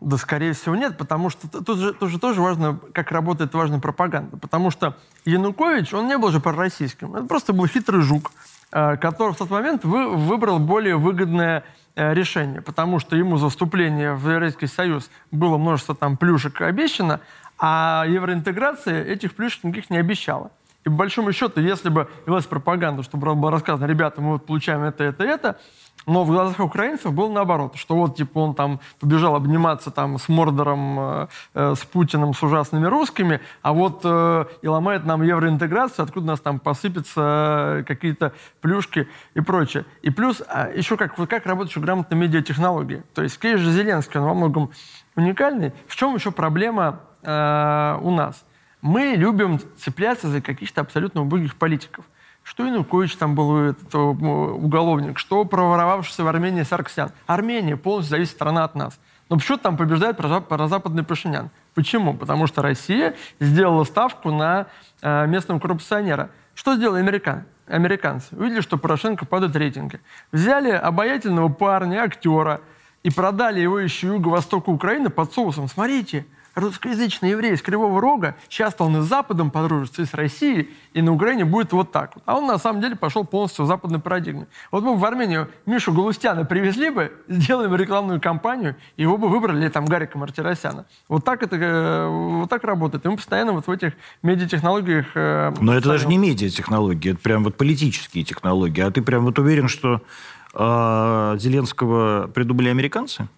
Да, скорее всего, нет, потому что тут же, тут же тоже важно, как работает важная пропаганда. Потому что Янукович, он не был же пророссийским. Это просто был хитрый жук, э, который в тот момент вы, выбрал более выгодное э, решение, потому что ему за вступление в Европейский Союз было множество там плюшек обещано, а евроинтеграция этих плюшек никаких не обещала. И по большому счету, если бы велась пропаганда, чтобы было рассказано, ребята, мы вот получаем это, это, это, но в глазах украинцев было наоборот, что вот типа он там побежал обниматься там с Мордором, э, э, с Путиным, с ужасными русскими, а вот э, и ломает нам евроинтеграцию, откуда нас там посыпятся какие-то плюшки и прочее. И плюс а еще как, вот как работают еще грамотно медиатехнологии. То есть, конечно же, Зеленский, он во многом уникальный. В чем еще проблема э, у нас? Мы любим цепляться за каких-то абсолютно убогих политиков. Что Янукович там был этот, уголовник, что проворовавшийся в Армении Сарксян. Армения полностью зависит страна от нас. Но почему там побеждает прозападный Пашинян? Почему? Потому что Россия сделала ставку на э, местного коррупционера. Что сделали американ? американцы? Увидели, что Порошенко падают рейтинги. Взяли обаятельного парня, актера, и продали его еще юго-востоку Украины под соусом. Смотрите, русскоязычный еврей из Кривого Рога, сейчас он и с Западом подружится, и с Россией, и на Украине будет вот так. А он на самом деле пошел полностью в западной парадигме. Вот мы в Армению Мишу Галустяна привезли бы, сделаем рекламную кампанию, и его бы выбрали там Гарика Мартиросяна. Вот так это э, вот так работает. И мы постоянно вот в этих медиатехнологиях... Э, Но это даже не медиатехнологии, это прям вот политические технологии. А ты прям вот уверен, что э, Зеленского придумали американцы?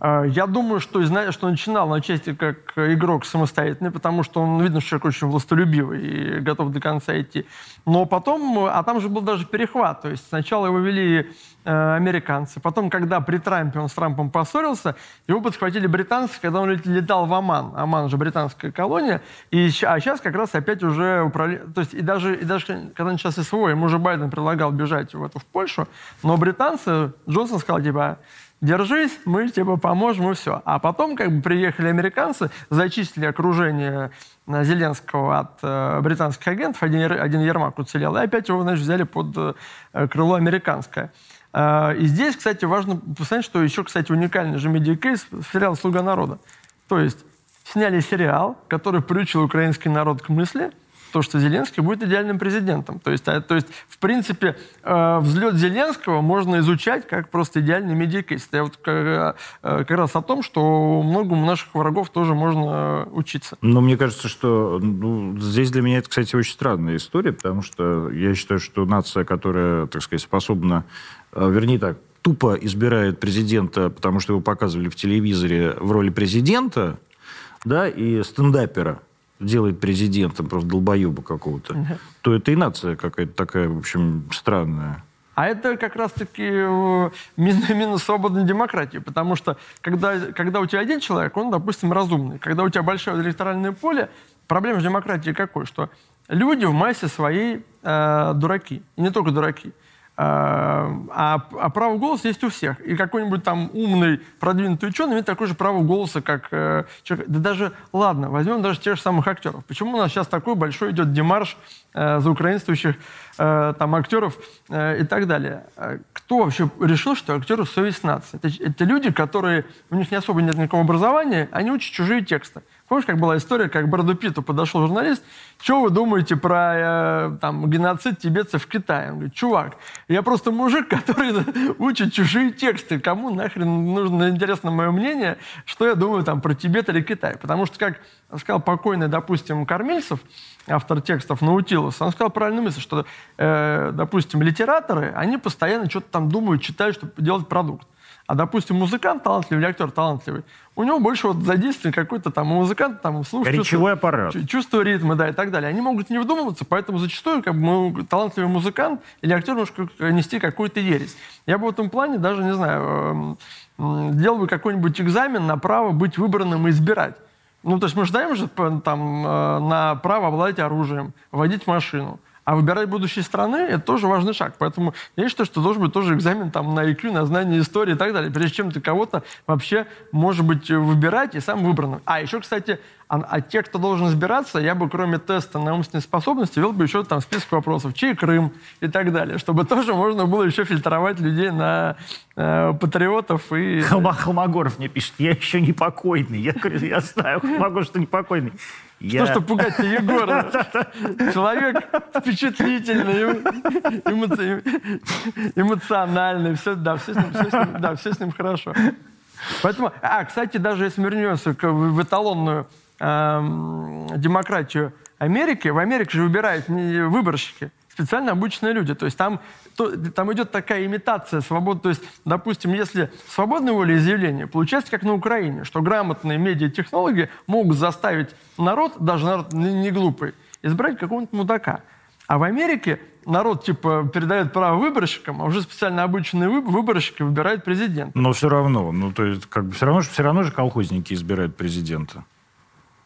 А, я думаю, что, зная, что начинал на части как игрок самостоятельный, потому что он, видно, что человек очень властолюбивый и готов до конца идти. Но потом, а там же был даже перехват. То есть сначала его вели э, американцы, потом, когда при Трампе он с Трампом поссорился, его подхватили британцы, когда он летал в Оман. Оман же британская колония. И, а сейчас как раз опять уже управляли... То есть и даже, и даже когда начался СВО, ему уже Байден предлагал бежать в, эту, в Польшу, но британцы, Джонсон сказал, типа, держись, мы тебе поможем, и все. А потом как бы приехали американцы, зачистили окружение э, Зеленского от э, британских агентов, один, один Ермак уцелел, и опять его, значит, взяли под э, крыло американское. Э, и здесь, кстати, важно посмотреть, что еще, кстати, уникальный же медиакейс сериал «Слуга народа». То есть сняли сериал, который приучил украинский народ к мысли – то, что Зеленский будет идеальным президентом. То есть, а, то есть в принципе, э, взлет Зеленского можно изучать как просто идеальный медиакейс. Это вот как, э, как раз о том, что многому наших врагов тоже можно учиться. Но мне кажется, что ну, здесь для меня это, кстати, очень странная история, потому что я считаю, что нация, которая, так сказать, способна, э, вернее так, тупо избирает президента, потому что его показывали в телевизоре в роли президента, да, и стендапера, делает президентом просто долбоеба какого-то, то это и нация какая-то такая, в общем, странная. А это как раз-таки э, минус свободной демократии, потому что когда, когда у тебя один человек, он, допустим, разумный. Когда у тебя большое электоральное поле, проблема с демократией какой? Что люди в массе своей э, дураки. И не только дураки. А, а, право голоса есть у всех. И какой-нибудь там умный, продвинутый ученый имеет такое же право голоса, как э, человек. Да даже, ладно, возьмем даже тех же самых актеров. Почему у нас сейчас такой большой идет демарш э, за украинствующих э, там актеров э, и так далее? А кто вообще решил, что актеры совесть нации? Это, это люди, которые, у них не особо нет никакого образования, они учат чужие тексты. Помнишь, как была история, как Брэду Питту подошел журналист, что вы думаете про э, там, геноцид тибетцев в Китае? Он говорит, чувак, я просто мужик, который учит чужие тексты. Кому нахрен нужно, интересно мое мнение, что я думаю там про Тибет или Китай? Потому что, как сказал покойный, допустим, Кормильцев, автор текстов Наутилус, он сказал правильную мысль, что, э, допустим, литераторы, они постоянно что-то там думают, читают, чтобы делать продукт. А, допустим, музыкант талантливый или актер талантливый, у него больше вот задействован какой-то там музыкант, там, слух, Речевой чувство, аппарат. чувство ритма, да, и так далее. Они могут не вдумываться, поэтому зачастую как бы, талантливый музыкант или актер может нести какую-то ересь. Я бы в этом плане даже, не знаю, эм, делал бы какой-нибудь экзамен на право быть выбранным и избирать. Ну, то есть мы же даем же там э, на право обладать оружием, водить машину. А выбирать будущее страны – это тоже важный шаг. Поэтому я считаю, что должен быть тоже экзамен там, на IQ, на знание истории и так далее. Прежде чем ты кого-то вообще, может быть, выбирать и сам выбранным. А еще, кстати, А, а те, кто должен избираться, я бы кроме теста на умственные способности вел бы еще там список вопросов, чей Крым и так далее, чтобы тоже можно было еще фильтровать людей на э, патриотов и... Холма, Холмогоров мне пишет, я еще не покойный. Я говорю, я знаю, Холмогоров, что не покойный. Я... Что, что пугать-то Егора? Человек впечатлительный, эмоциональный, все, да, все с ним, все с ним, да, все с ним хорошо. Поэтому, а, кстати, даже если вернемся в эталонную демократию Америки, в Америке же выбирают не выборщики, специально обученные люди. То есть там, то, там идет такая имитация свободы. То есть, допустим, если свободное волеизъявление получается как на Украине, что грамотные медиатехнологи могут заставить народ, даже народ не глупый, избрать какого-нибудь мудака. А в Америке народ типа передает право выборщикам, а уже специально обученные выборщики выбирают президента. Но все равно, ну то есть как бы все равно, все равно же колхозники избирают президента,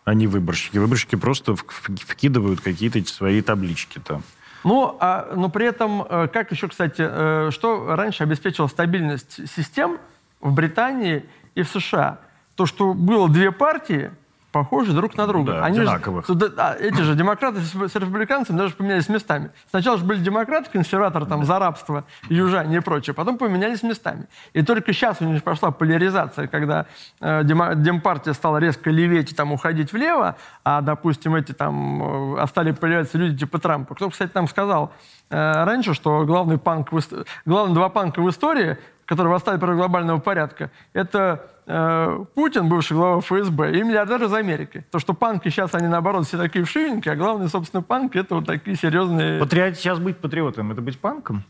а не выборщики. Выборщики просто вкидывают какие-то свои таблички там. Ну, а, но при этом, э, как еще, кстати, э, что раньше обеспечивало стабильность систем в Британии и в США? То, что было две партии – похожи друг на друга. Да, Они одинаковых. Же, а, эти же демократы с, с республиканцами даже поменялись местами. Сначала же были демократы, консерваторы там, за рабство, южане и прочее, потом поменялись местами. И только сейчас у них пошла поляризация, когда э, демпартия стала резко леветь и там, уходить влево, а, допустим, эти там э, стали появляться люди типа Трампа. Кто, кстати, там сказал э, раньше, что главный панк в, главные два панка в истории, которые восстали против глобального порядка, это Э, Путин, бывший глава ФСБ, и миллиардер из Америки. То, что панки сейчас, они наоборот все такие вшивенькие, а главное, собственно, панки это вот такие серьезные... Патриот сейчас быть патриотом, это быть панком?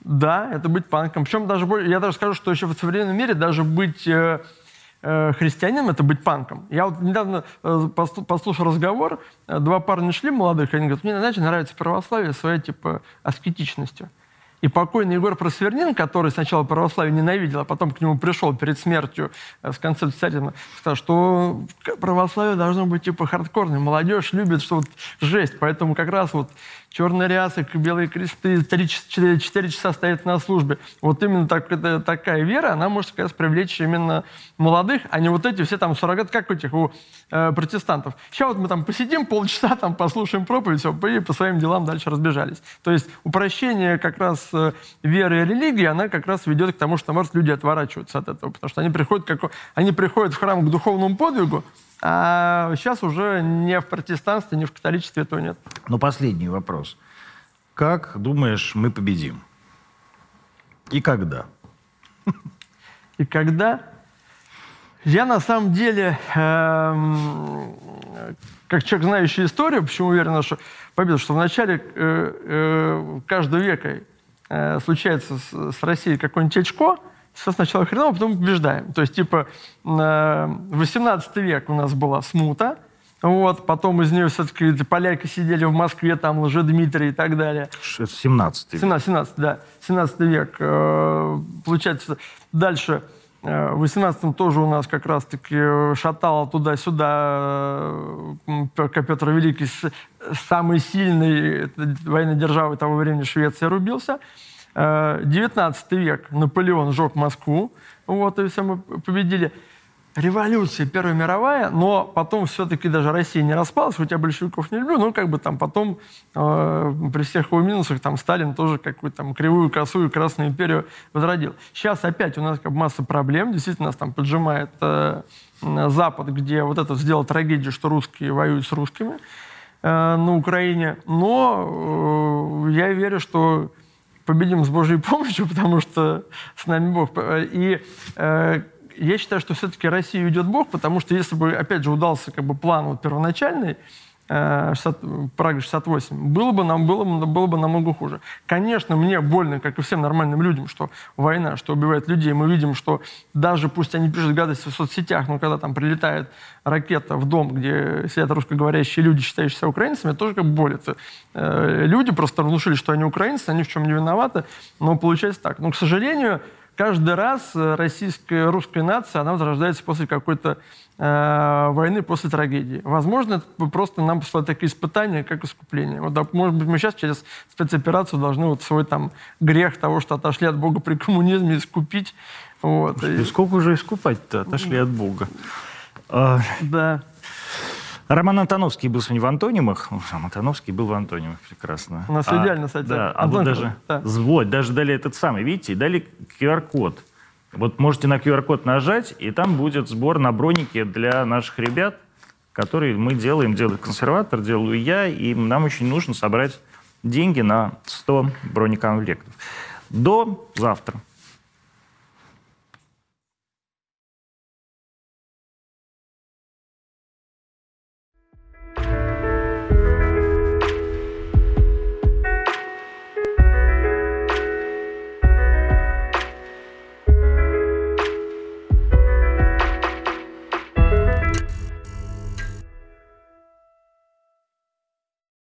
Да, это быть панком. Причем даже, я даже скажу, что еще в современном мире даже быть э, э, христианином это быть панком. Я вот недавно э, послушал разговор, э, два парня шли молодых, они говорят, мне, знаете, нравится православие своей, типа, аскетичностью. И покойный Егор Просвернин, который сначала православие ненавидел, а потом к нему пришел перед смертью э, с концепцией царизма, сказал, что православие должно быть типа хардкорным. Молодежь любит, что вот жесть. Поэтому как раз вот черные рясы, белые кресты, 3-4 часа стоят на службе. Вот именно так, это, такая вера, она может раз привлечь именно молодых, а не вот эти все там суррогаты, как у этих, у э, протестантов. Сейчас вот мы там посидим полчаса, там послушаем проповедь, все, и по своим делам дальше разбежались. То есть упрощение как раз э, веры и религии, она как раз ведет к тому, что, может, люди отворачиваются от этого, потому что они приходят, как, они приходят в храм к духовному подвигу, а сейчас уже не в протестанстве, не в католичестве этого нет. Но последний вопрос. Как думаешь, мы победим? И когда? И когда? Я на самом деле, эм, как человек, знающий историю, почему уверен, что победа, что в начале э, э, каждого века э, случается с, с Россией какой-нибудь очко, все сначала хреново, потом побеждаем. То есть, типа, 18 век у нас была смута, вот, потом из нее все-таки поляки сидели в Москве, там, Лжедмитрий и так далее. Это 17 век. 17, 17, да. 17 век. Э, получается, дальше э, в 18-м тоже у нас как раз-таки шатало туда-сюда э, Петр Великий, самый сильный военной державы того времени Швеция рубился. 19 век Наполеон сжег Москву, вот, и все мы победили. Революция Первая мировая, но потом все-таки даже Россия не распалась, хотя большевиков не люблю, но как бы там потом э, при всех его минусах там Сталин тоже какую-то там кривую, косую Красную империю возродил. Сейчас опять у нас как бы масса проблем, действительно нас там поджимает э, Запад, где вот это сделал трагедию, что русские воюют с русскими э, на Украине, но э, я верю, что победим с Божьей помощью, потому что с нами Бог. И э, я считаю, что все-таки Россию ведет Бог, потому что если бы, опять же, удался как бы план вот первоначальный, 60, э, Прага 68, было бы нам было, было бы намного хуже. Конечно, мне больно, как и всем нормальным людям, что война, что убивает людей. Мы видим, что даже пусть они пишут гадости в соцсетях, но когда там прилетает ракета в дом, где сидят русскоговорящие люди, считающиеся украинцами, тоже как бы болит. Э, люди просто внушили, что они украинцы, они в чем не виноваты, но получается так. Но, к сожалению, каждый раз российская, русская нация, она возрождается после какой-то войны, после трагедии. Возможно, это просто нам посылают такие испытания, как искупление. Вот, может быть, мы сейчас через спецоперацию должны вот свой там грех того, что отошли от Бога при коммунизме, искупить. Вот. И сколько уже искупать-то? Отошли от Бога. А... Да. Роман Антоновский был сегодня в антонимах. Роман Антоновский был в антонимах, прекрасно. У нас а, идеально, кстати. Да, а вот даже, да. вот, даже дали этот самый, видите, дали QR-код. Вот можете на QR-код нажать, и там будет сбор на броники для наших ребят, которые мы делаем, делает консерватор, делаю я, и нам очень нужно собрать деньги на 100 бронекомплектов. До завтра.